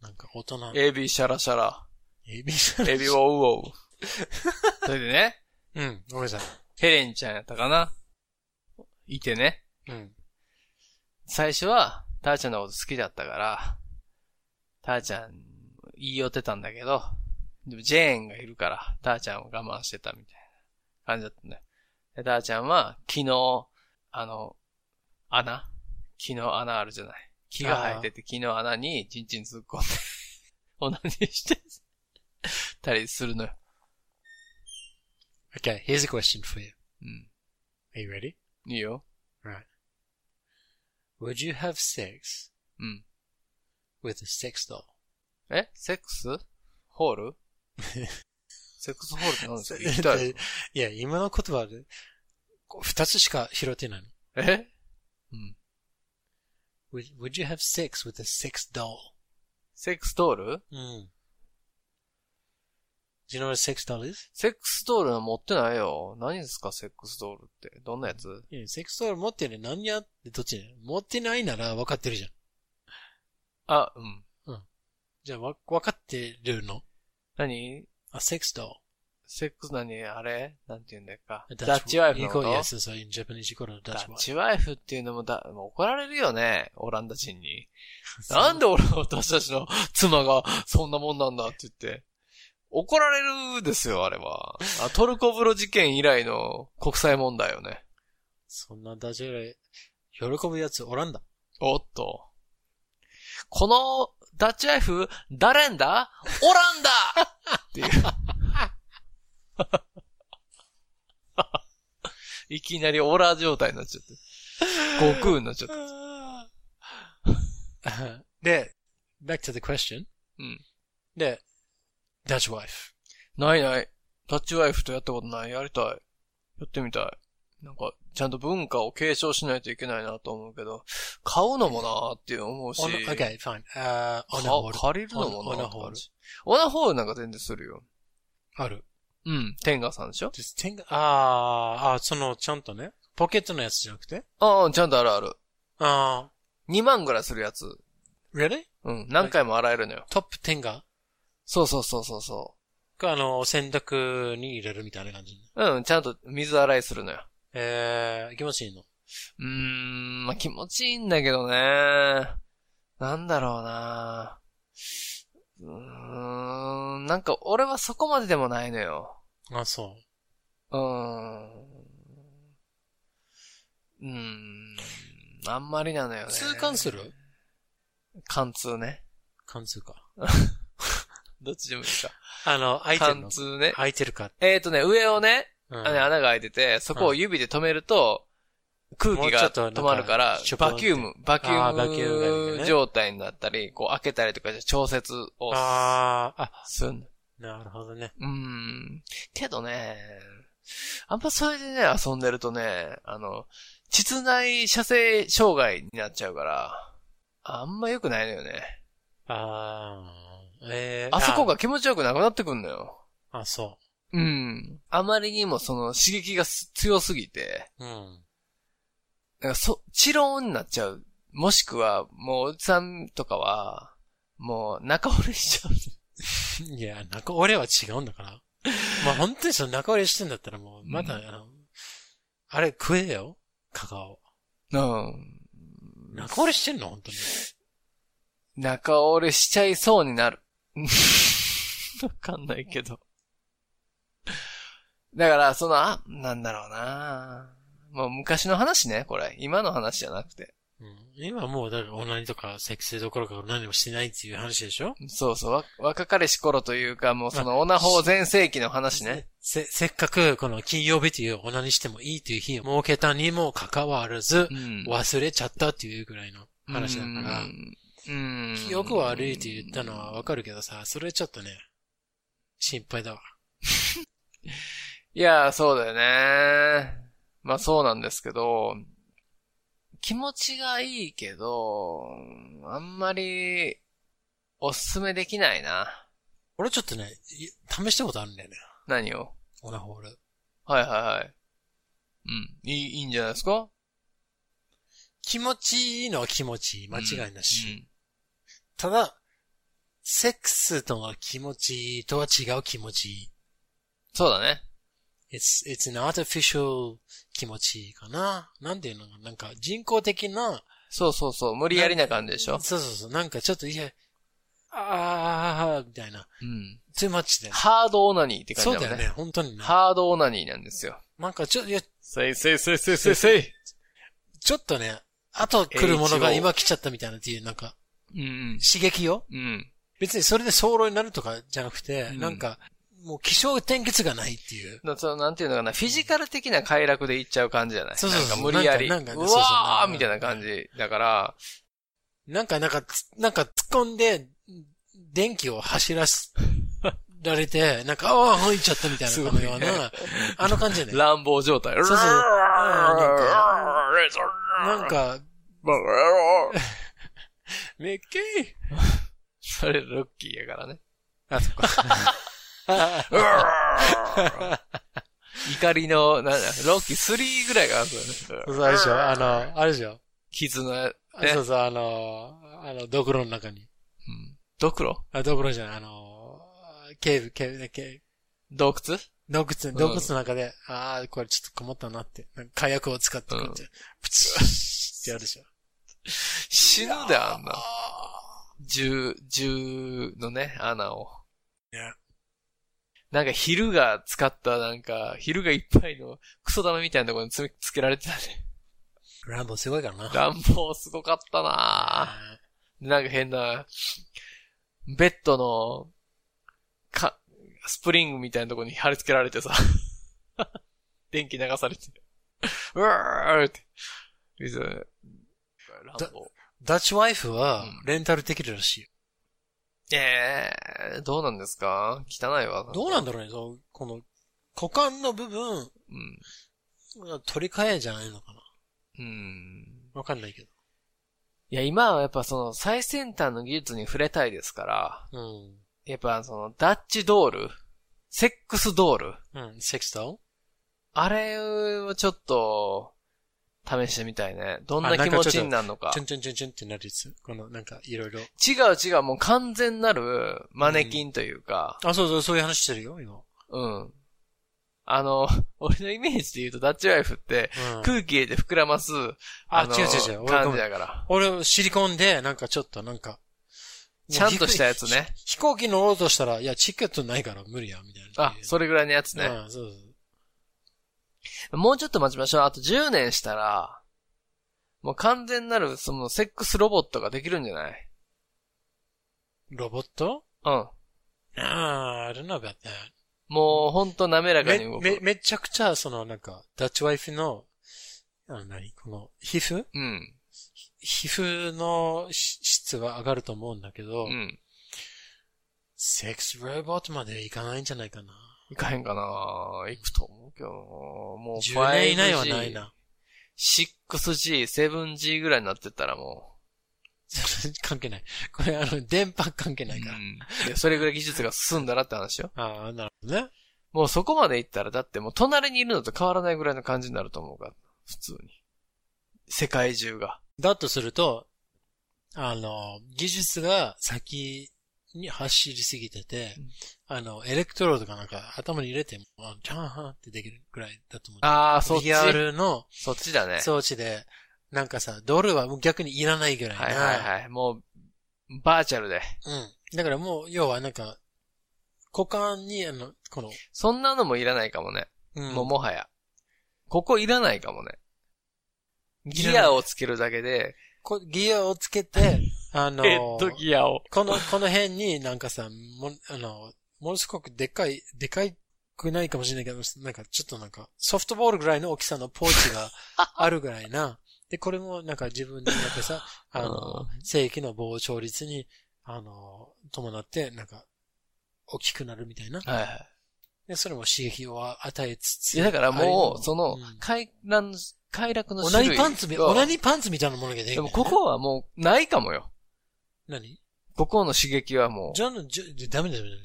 [SPEAKER 7] なんか大人。
[SPEAKER 6] エビシャラシャラ。
[SPEAKER 7] エビシャ
[SPEAKER 6] エビウォウウォウ。それでね、
[SPEAKER 7] うん、ごめんなさい。
[SPEAKER 6] ヘレンちゃんやったかないてね。
[SPEAKER 7] うん。
[SPEAKER 6] 最初は、ターちゃんのこと好きだったから、ターちゃん言い寄ってたんだけど、でもジェーンがいるから、ターちゃんを我慢してたみたいな感じだったね。で、ターちゃんは、昨日、あの、穴昨日穴あるじゃない。木が生えてて、昨日穴にチンチン突っ込んで、オナニーして、たりするのよ。
[SPEAKER 7] Okay, here's a question for you.
[SPEAKER 6] うん。
[SPEAKER 7] Are you ready?
[SPEAKER 6] いいよ。
[SPEAKER 7] Right. Would you have sex
[SPEAKER 6] うん。
[SPEAKER 7] with a sex doll?
[SPEAKER 6] え？セックス？ホール？セックスホールって何ですか？行きたい。
[SPEAKER 7] いや、今の言葉で、二つしか拾ってないの。
[SPEAKER 6] え？うん。
[SPEAKER 7] Would, would you have sex with a sex doll?
[SPEAKER 6] セックスドール？
[SPEAKER 7] うん。Do you know what a sex doll is?
[SPEAKER 6] セックスドールは持ってないよ。何ですか、セックスドールって？どんなやつ？
[SPEAKER 7] いや、セックスドール持ってる何やってどっちね持ってないなら分かってるじゃん。
[SPEAKER 6] あ、うん。
[SPEAKER 7] じゃあ、わ、分かってるの？
[SPEAKER 6] 何？
[SPEAKER 7] あ、セックスドール。
[SPEAKER 6] セックス何あれ？なんて言うんだっか？ダッチワイフのこと
[SPEAKER 7] ？Yes, so in Japanese you call it
[SPEAKER 6] ダッチワイフっていうのもだ、もう怒られるよね？オランダ人に。なんで俺、私たちの妻がそんなもんなんだって言って。怒られるですよ、あれは。あトルコ風呂事件以来の国際問題よね。
[SPEAKER 7] そんなダジャレ、喜ぶやつおらんだ。
[SPEAKER 6] おっと。このダッチワイフ、誰んだ？オランダっていう。いきなりオラ状態になっちゃって。悟空になっちゃった。
[SPEAKER 7] で、back to the question.
[SPEAKER 6] うん。
[SPEAKER 7] で、Dutch wife.
[SPEAKER 6] ないない。ダッチワイフとやったことない。やりたい。やってみたい。なんか、ちゃんと文化を継承しないといけないなと思うけど、買うのもなーって思うし。
[SPEAKER 7] Okay, fine. Uh.
[SPEAKER 6] 借りるのもな
[SPEAKER 7] a
[SPEAKER 6] って感
[SPEAKER 7] hold.
[SPEAKER 6] じオナホールなんか全然するよ。
[SPEAKER 7] ある。
[SPEAKER 6] うん。天下さんでしょ
[SPEAKER 7] ？Just think- あーあ、その、ちゃんとね、ポケットのやつじゃなくて？
[SPEAKER 6] ああ、ちゃんとあるある。
[SPEAKER 7] あ
[SPEAKER 6] 2万ぐらいするやつ。
[SPEAKER 7] あ、really?
[SPEAKER 6] うん。何回も洗えるのよ。
[SPEAKER 7] トップ10が
[SPEAKER 6] そうそうそうそうそ
[SPEAKER 7] が、あの、洗濯に入れるみたいな感じ。
[SPEAKER 6] う。うん。ちゃんと水洗いするのよ。
[SPEAKER 7] えー、気持ちいいの？
[SPEAKER 6] うーん。まあ、気持ちいいんだけどね。なんだろうな。うーん。なんか、俺はそこまででもないのよ。
[SPEAKER 7] あ、そう
[SPEAKER 6] ーん。うーん。あんまりなのよね。
[SPEAKER 7] 痛感する？
[SPEAKER 6] 貫通ね。
[SPEAKER 7] 貫通か。
[SPEAKER 6] どっちでもいいか。
[SPEAKER 7] あの、開いてるの？
[SPEAKER 6] 貫。通ね。
[SPEAKER 7] 開いてるか？
[SPEAKER 6] えっ、ー、とね、上をね、
[SPEAKER 7] うん
[SPEAKER 6] 穴が開いてて、そこを指で止めると、空気が止まるからバキューム、バキュ
[SPEAKER 7] あーム
[SPEAKER 6] 状態になったり、こう開けたりとか調節を
[SPEAKER 7] ああ、あ、
[SPEAKER 6] するの。
[SPEAKER 7] なるほどね。
[SPEAKER 6] うーん。けどね、あんまそれでね、遊んでるとね、あの、膣内射精障害になっちゃうから、あんま良くないのよね。
[SPEAKER 7] ああ、えー、
[SPEAKER 6] あそこが気持ちよくなくなってくんのよ。
[SPEAKER 7] あ、そ
[SPEAKER 6] うん。あまりにもその刺激がす強すぎて、
[SPEAKER 7] う。うん。
[SPEAKER 6] なんかそ、治療になっちゃう。もしくは、もう、おじさんとかは、もう、中折れしちゃう。
[SPEAKER 7] いや、中折れは違うんだから。まあ本当にその中折れしてんだったらもう、まだ、
[SPEAKER 6] うん
[SPEAKER 7] あの、あれ食えよ。カカオ。
[SPEAKER 6] うん。
[SPEAKER 7] 中折れしてんの？本当に。
[SPEAKER 6] 中折れしちゃいそうになる。わかんないけど。だから、その、あ、なんだろうなもう昔の話ね、これ。今の話じゃなくて。
[SPEAKER 7] うん、今もう、だから、オナニーとか、セクシーどころか何もしてないっていう話でしょ？
[SPEAKER 6] そうそう、わ若かりし頃というか、もうその、オナホー全盛期の話ね。
[SPEAKER 7] せ、せっかく、この金曜日というオナニーしてもいいという日を設けたにもかかわらず
[SPEAKER 6] う、ん。
[SPEAKER 7] 忘れちゃったっていうぐらいの話だから、
[SPEAKER 6] うん。うん。
[SPEAKER 7] 記憶悪いって言ったのはわかるけどさ、それちょっとね、心配だわ。
[SPEAKER 6] いや、そうだよね。まあそうなんですけど、気持ちがいいけど、あんまり、おすすめできないな。
[SPEAKER 7] 俺ちょっとね、い試したことあるんだよね。
[SPEAKER 6] 何を？
[SPEAKER 7] オナホール。
[SPEAKER 6] はいはいはい。うん。いい、いいんじゃないですか？
[SPEAKER 7] 気持ちいいのは気持ちいい。間違いなし。
[SPEAKER 6] うん
[SPEAKER 7] ただ、セックスとは気持ちいいとは違う気持ちいい。
[SPEAKER 6] そうだね。
[SPEAKER 7] It's, it's an artificial 気持ちかな。なんていうの？かななんか人工的な。
[SPEAKER 6] そうそうそう。無理やりな感じでしょ？
[SPEAKER 7] そうそうそう。なんかちょっと、いや、あー、みたいな。
[SPEAKER 6] うん。
[SPEAKER 7] too much で、ね。
[SPEAKER 6] ハードオナニーって感じだね。
[SPEAKER 7] そうだよね。本当にね。
[SPEAKER 6] ハードオナニーなんですよ。
[SPEAKER 7] なんかちょ、いや、
[SPEAKER 6] せいせいせいせいせいせい。
[SPEAKER 7] ちょっとね、後来るものが今来ちゃったみたいなっていう、なんか、
[SPEAKER 6] うん
[SPEAKER 7] 刺激よ
[SPEAKER 6] うん。うん。
[SPEAKER 7] 別にそれで早漏になるとかじゃなくて、
[SPEAKER 6] うん
[SPEAKER 7] なんか、もう気象転結がないっていう。
[SPEAKER 6] だそのなんていうのかな、フィジカル的な快楽でいっちゃう感じじゃない？
[SPEAKER 7] そうそうそう
[SPEAKER 6] なんか無理やり。う
[SPEAKER 7] なんかなんかそう
[SPEAKER 6] わーみたいな感じ。だから、
[SPEAKER 7] なんか、なんかつ、なんか突っ込んで、電気を走らす、られて、なんか、ああ、入っちゃったみたいなかのような、あの感じでね。
[SPEAKER 6] 乱暴状態。
[SPEAKER 7] そうそうなんか、めっけい
[SPEAKER 6] それロッキーやからね。
[SPEAKER 7] あ、そっか。
[SPEAKER 6] 怒りの、なんだ、ロッキー3ぐらいがあるんですよね。
[SPEAKER 7] そうあれでしょ？あの、あれでしょ？
[SPEAKER 6] 傷の、ね。
[SPEAKER 7] あそうそう、あの、あの、ドクロの中に。
[SPEAKER 6] うんドクロ？
[SPEAKER 7] あ、ドクロじゃない、あの、ケーブ、ケーブ、ね、ケー
[SPEAKER 6] 洞窟？
[SPEAKER 7] 洞窟、洞窟の中で、ああ、これちょっと困ったなって、なんか火薬を使ってこうやって、プチッってやるでしょ。
[SPEAKER 6] 死ぬで、あんな。銃、銃のね、穴を。
[SPEAKER 7] ね
[SPEAKER 6] なんか、昼が使った、なんか、昼がいっぱいのクソ玉みたいなところにつめつけられてたね。
[SPEAKER 7] ランボーすごいからな。
[SPEAKER 6] 乱暴すごかったななんか変な、ベッドの、か、スプリングみたいなところに貼り付けられてさ、電気流されて、うわーって。
[SPEAKER 7] ダッチワイフは
[SPEAKER 6] うん、
[SPEAKER 7] レンタルできるらしいよ。
[SPEAKER 6] ええー、どうなんですか？汚いわ。
[SPEAKER 7] どうなんだろうね、そうこの、股間の部分、
[SPEAKER 6] うん。
[SPEAKER 7] 取り替えじゃないのかな。
[SPEAKER 6] うん。
[SPEAKER 7] わかんないけど。
[SPEAKER 6] いや、今はやっぱその最先端の技術に触れたいですから、
[SPEAKER 7] うん。
[SPEAKER 6] やっぱそのダッチドール、セックスドール、
[SPEAKER 7] うん、セクスト
[SPEAKER 6] あれをちょっと、試してみたいね。どん
[SPEAKER 7] あ
[SPEAKER 6] な気持
[SPEAKER 7] ち
[SPEAKER 6] になるのか
[SPEAKER 7] チュ。ンチュンチュンチュンってなるやつ。この、なんか、いろいろ。
[SPEAKER 6] 違う違う、もう完全なるマネキンというか、
[SPEAKER 7] あ、そうそう、そういう話してるよ、今。
[SPEAKER 6] うん。あの、俺のイメージで言うとダッチワイフって、
[SPEAKER 7] うん。
[SPEAKER 6] 空気入れて膨らます、
[SPEAKER 7] あ、
[SPEAKER 6] の
[SPEAKER 7] 違う違う違う。俺
[SPEAKER 6] 感じだから。
[SPEAKER 7] 俺、シリコンで、なんかちょっと、なんか、
[SPEAKER 6] ちゃんとしたやつね。
[SPEAKER 7] 飛飛行機乗ろうとしたら、いや、チケットないから無理や、みたいな。
[SPEAKER 6] あ、それぐらいのやつね。
[SPEAKER 7] うん、そうそう。
[SPEAKER 6] もうちょっと待ちましょう。あと10年したら、もう完全なる、その、セックスロボットができるんじゃない？
[SPEAKER 7] ロボット？
[SPEAKER 6] うん。
[SPEAKER 7] ああ、I don't know about that.
[SPEAKER 6] もう、ほんと滑らかに動く。
[SPEAKER 7] め、め、めちゃくちゃ、その、なんか、ダッチワイフの、あの、何？この、皮膚？
[SPEAKER 6] うん。
[SPEAKER 7] 皮膚のし質は上がると思うんだけど、
[SPEAKER 6] うん。
[SPEAKER 7] セックスロボットまでいかないんじゃないかな。
[SPEAKER 6] いかへんかな行くと思うけどなもう
[SPEAKER 7] 10年以内は
[SPEAKER 6] 5G
[SPEAKER 7] ないな。
[SPEAKER 6] 6G、7G ぐらいになってったらも
[SPEAKER 7] 関係ない。これ、あの、電波関係
[SPEAKER 6] う。
[SPEAKER 7] ないから。
[SPEAKER 6] うんでそれぐらい技術が進んだらって話よ。
[SPEAKER 7] ああ、なるほどね。
[SPEAKER 6] もうそこまで行ったら、だってもう隣にいるのと変わらないぐらいの感じになると思うから。普通に。世界中が。
[SPEAKER 7] だとすると、あの、技術が先に走りすぎてて、あの、エレクトロとかなんか頭に入れても、あチャーハンってできるぐらいだと思う。
[SPEAKER 6] あー、そっち。
[SPEAKER 7] VR の
[SPEAKER 6] そっちだね。
[SPEAKER 7] 装置で、なんかさ、ドルは逆にいらないぐらいな。
[SPEAKER 6] はいはいはい。もう、バーチャルで。
[SPEAKER 7] うん。だからもう、要はなんか、股間に、あの、この、
[SPEAKER 6] そんなのもいらないかもね。
[SPEAKER 7] うん
[SPEAKER 6] もうもはや。ここいらないかもね。ギアをつけるだけで、
[SPEAKER 7] こギアをつけて、あの、
[SPEAKER 6] ヘッドギアを。
[SPEAKER 7] この、この辺になんかさ、も、あの、ものすごくでっかい、でかいくないかもしれないけど、なんかちょっとなんか、ソフトボールぐらいの大きさのポーチがあるぐらいな。で、これもなんか自分にやってさ、あの、正規の膨張率に、あの、伴って、なんか、大きくなるみたいな。
[SPEAKER 6] はいはい。
[SPEAKER 7] で、それも刺激を与えつつ。
[SPEAKER 6] いや、だからもう、その
[SPEAKER 7] うん、
[SPEAKER 6] 快楽の、快楽の
[SPEAKER 7] オナ
[SPEAKER 6] 種類が。
[SPEAKER 7] ニパンツみ、オナニパンツみたいなものができる、
[SPEAKER 6] でもここはもう、ないかもよ。
[SPEAKER 7] 何？
[SPEAKER 6] ここの刺激はも
[SPEAKER 7] じゃあ、じゃ、じゃダメだ、ダメだ。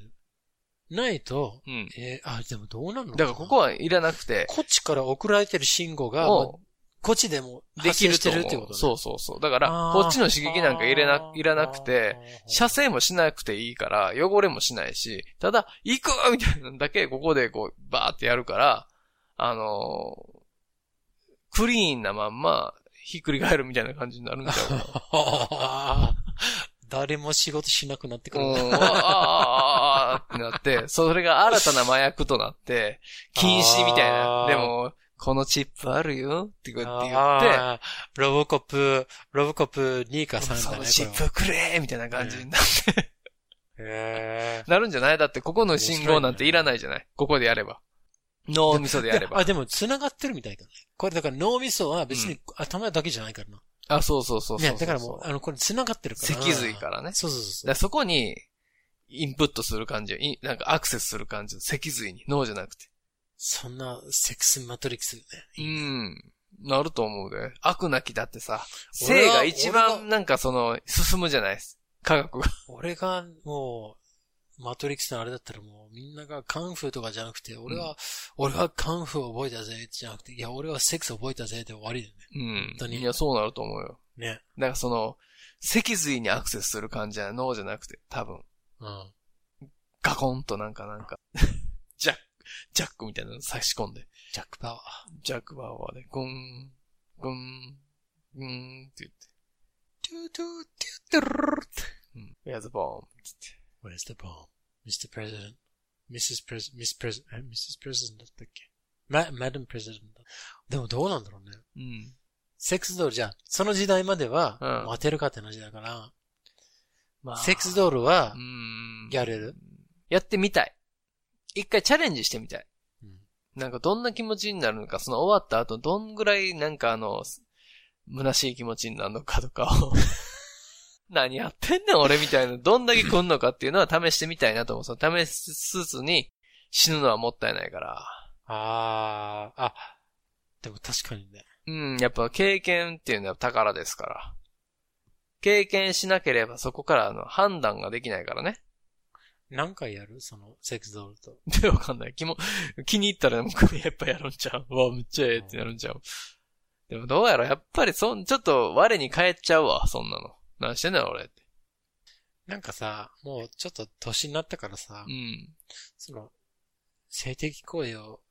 [SPEAKER 7] ないと、
[SPEAKER 6] う。うん。
[SPEAKER 7] えーあ、でもどうなるの
[SPEAKER 6] だからここはいらなくて、
[SPEAKER 7] こっちから送られてる信号が、
[SPEAKER 6] も
[SPEAKER 7] まあこっちでも
[SPEAKER 6] う、できる
[SPEAKER 7] ってことね。
[SPEAKER 6] そうそうそう。だから、こっちの刺激なんか入れな、いらなくて、、射精もしなくていいから、汚れもしないし、ただ、行くみたいなのだけ、ここでこう、バーってやるから、あのークリーンなまんま、ひっくり返るみたいな感じになるんだよ。
[SPEAKER 7] 誰も仕事しなくなってくる。
[SPEAKER 6] うん、あーあーあーあーってなって、それが新たな麻薬となって、禁止みたいなでも、このチップあるよって言って言って、
[SPEAKER 7] あーロボコップ、ロボコップ2か3だね。
[SPEAKER 6] そのチップくれーみたいな感じになって、
[SPEAKER 7] へ
[SPEAKER 6] なるんじゃない？だって、ここの信号なんていらないじゃない？ここでやれば。脳みそでやれば
[SPEAKER 7] あ、。でも繋がってるみたいだね。これだから脳みそは別に頭だけじゃないからな。
[SPEAKER 6] あ、そうそうそうそうそう。
[SPEAKER 7] ね、だからもう、あの、これ繋がってるから。
[SPEAKER 6] 脊髄からね
[SPEAKER 7] そうそうそう
[SPEAKER 6] そこに、インプットする感じよ。いなんかアクセスする感じ。脊髄に。脳じゃなくて。
[SPEAKER 7] そんなセックスマトリックスね。
[SPEAKER 6] うん。なると思うで。悪なきだってさ、性が一番なんかその、進むじゃないです。科学が。
[SPEAKER 7] 俺がもう、マトリックスのあれだったらもうみんながカンフーとかじゃなくて、俺は、俺はカンフー覚えたぜじゃなくて、いや、俺はセックス覚えたぜで終わりだよ
[SPEAKER 6] うん
[SPEAKER 7] 本当。に
[SPEAKER 6] いや、そうなると思うよ。
[SPEAKER 7] ね。ね。
[SPEAKER 6] だからその、脊髄にアクセスする感じは脳じゃなくて、多分、
[SPEAKER 7] うん。
[SPEAKER 6] ガコンとなんかなんか、ジャック、ジャックみたいなの差し込んで、
[SPEAKER 7] ジャックパワー。
[SPEAKER 6] ジャックバーワーで、ゴン、ゴン、ゴンって言って、
[SPEAKER 7] トゥトゥトゥトゥルルルって
[SPEAKER 6] うん。Where's the bomb? つって。
[SPEAKER 7] Where's the bomb? Mr. President? Mrs. Pres, Miss Pres, え Mrs. President だったっけ？ま、Madam President だ。でもどうなんだろうね。
[SPEAKER 6] うん。
[SPEAKER 7] セックスドールじゃあ、その時代までは、
[SPEAKER 6] うん
[SPEAKER 7] 待てるかって話だから、
[SPEAKER 6] ま
[SPEAKER 7] セックスドールは
[SPEAKER 6] う、ん。
[SPEAKER 7] やれる？
[SPEAKER 6] やってみたい。一回チャレンジしてみたい。
[SPEAKER 7] うん
[SPEAKER 6] なんかどんな気持ちになるのか、その終わった後どんぐらいなんかあの、虚しい気持ちになるのかとかを、何やってんねん俺みたいな、どんだけ来んのかっていうのは試してみたいなと思う。その試しつつに死ぬのはもったいないから。
[SPEAKER 7] あー、あ、でも確かにね。
[SPEAKER 6] うん、やっぱ経験っていうのは宝ですから。経験しなければそこからあの判断ができないからね。
[SPEAKER 7] 何回やる？その、セックスドールと。
[SPEAKER 6] で、わかんない。気も、気に入ったら、もうやっぱやるんちゃう。うわ、めっちゃええってなるんちゃう。でもどうやろ？やっぱりそん、ちょっと我に返っちゃうわ、そんなの。何してんだよ、俺って。
[SPEAKER 7] なんかさ、もうちょっと年になったからさ、
[SPEAKER 6] うん。
[SPEAKER 7] その、性的行為を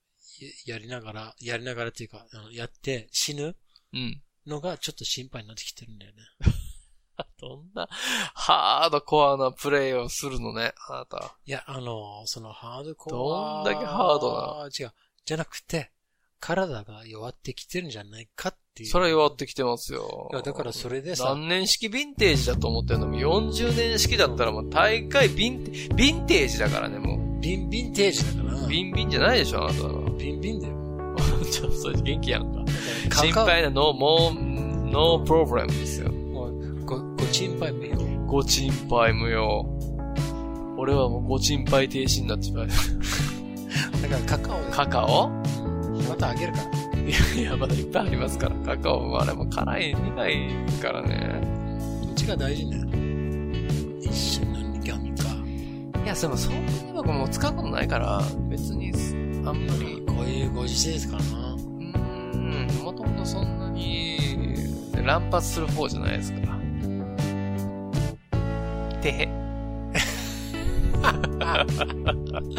[SPEAKER 7] ややりながら、やりながらっていうか、あのやって死ぬ
[SPEAKER 6] うん。
[SPEAKER 7] のがちょっと心配になってきてるんだよね。
[SPEAKER 6] どんな、ハードコアなプレイをするのね、あなた。
[SPEAKER 7] いや、あの、そのハードコア。
[SPEAKER 6] どんだけハード
[SPEAKER 7] な違う。じゃなくて、体が弱ってきてるんじゃないかっていう。
[SPEAKER 6] それは弱ってきてますよ。
[SPEAKER 7] いやだからそれでさ
[SPEAKER 6] 何年式ヴィンテージだと思ってんの？も40年式だったらもう大会ヴィンテ、ヴィンテージだからね、もう。
[SPEAKER 7] ビンビンテージだから。
[SPEAKER 6] ビンビンじゃないでしょ、あなたは。
[SPEAKER 7] ビンビンだよ。
[SPEAKER 6] ちょっとそれ元気やんか。
[SPEAKER 7] カカ
[SPEAKER 6] 心配なの、もう、ノープロブレムですよ。
[SPEAKER 7] もう、ご、ご心配無用。
[SPEAKER 6] ご心配無用。俺はもうご心配停止になっちまう。
[SPEAKER 7] だからカカオで
[SPEAKER 6] カカオ？
[SPEAKER 7] またあげるから。
[SPEAKER 6] いやいや、まだいっぱいありますから。カカオもあれも辛い、苦いからね。
[SPEAKER 7] どっちが大事ね。一緒にギャミか。
[SPEAKER 6] いや、でもそんなに僕もう使うことないから、別に、あんまり、
[SPEAKER 7] こういうご時世ですからな。
[SPEAKER 6] うーん、もともとそんなに、乱発する方じゃないですから。てへ。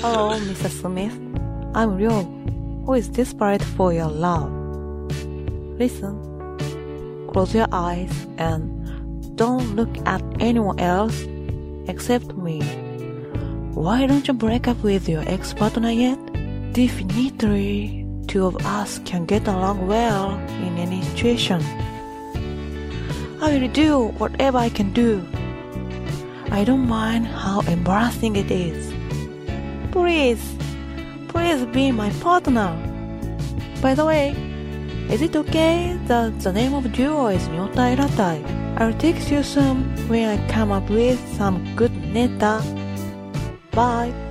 [SPEAKER 2] Hello, Mr. Smith. I'm Ryo, who is desperate for your love. Listen, close your eyes and don't look at anyone else except me. Why don't you break up with your ex-partner yet? Definitely, two of us can get along well in any situation. I will do whatever I can do. I don't mind how embarrassing it is. Please, please be my partner. By the way, is it okay that the name of duo is Nyotai Ratai? I'll text you soon when I come up with some good neta. Bye.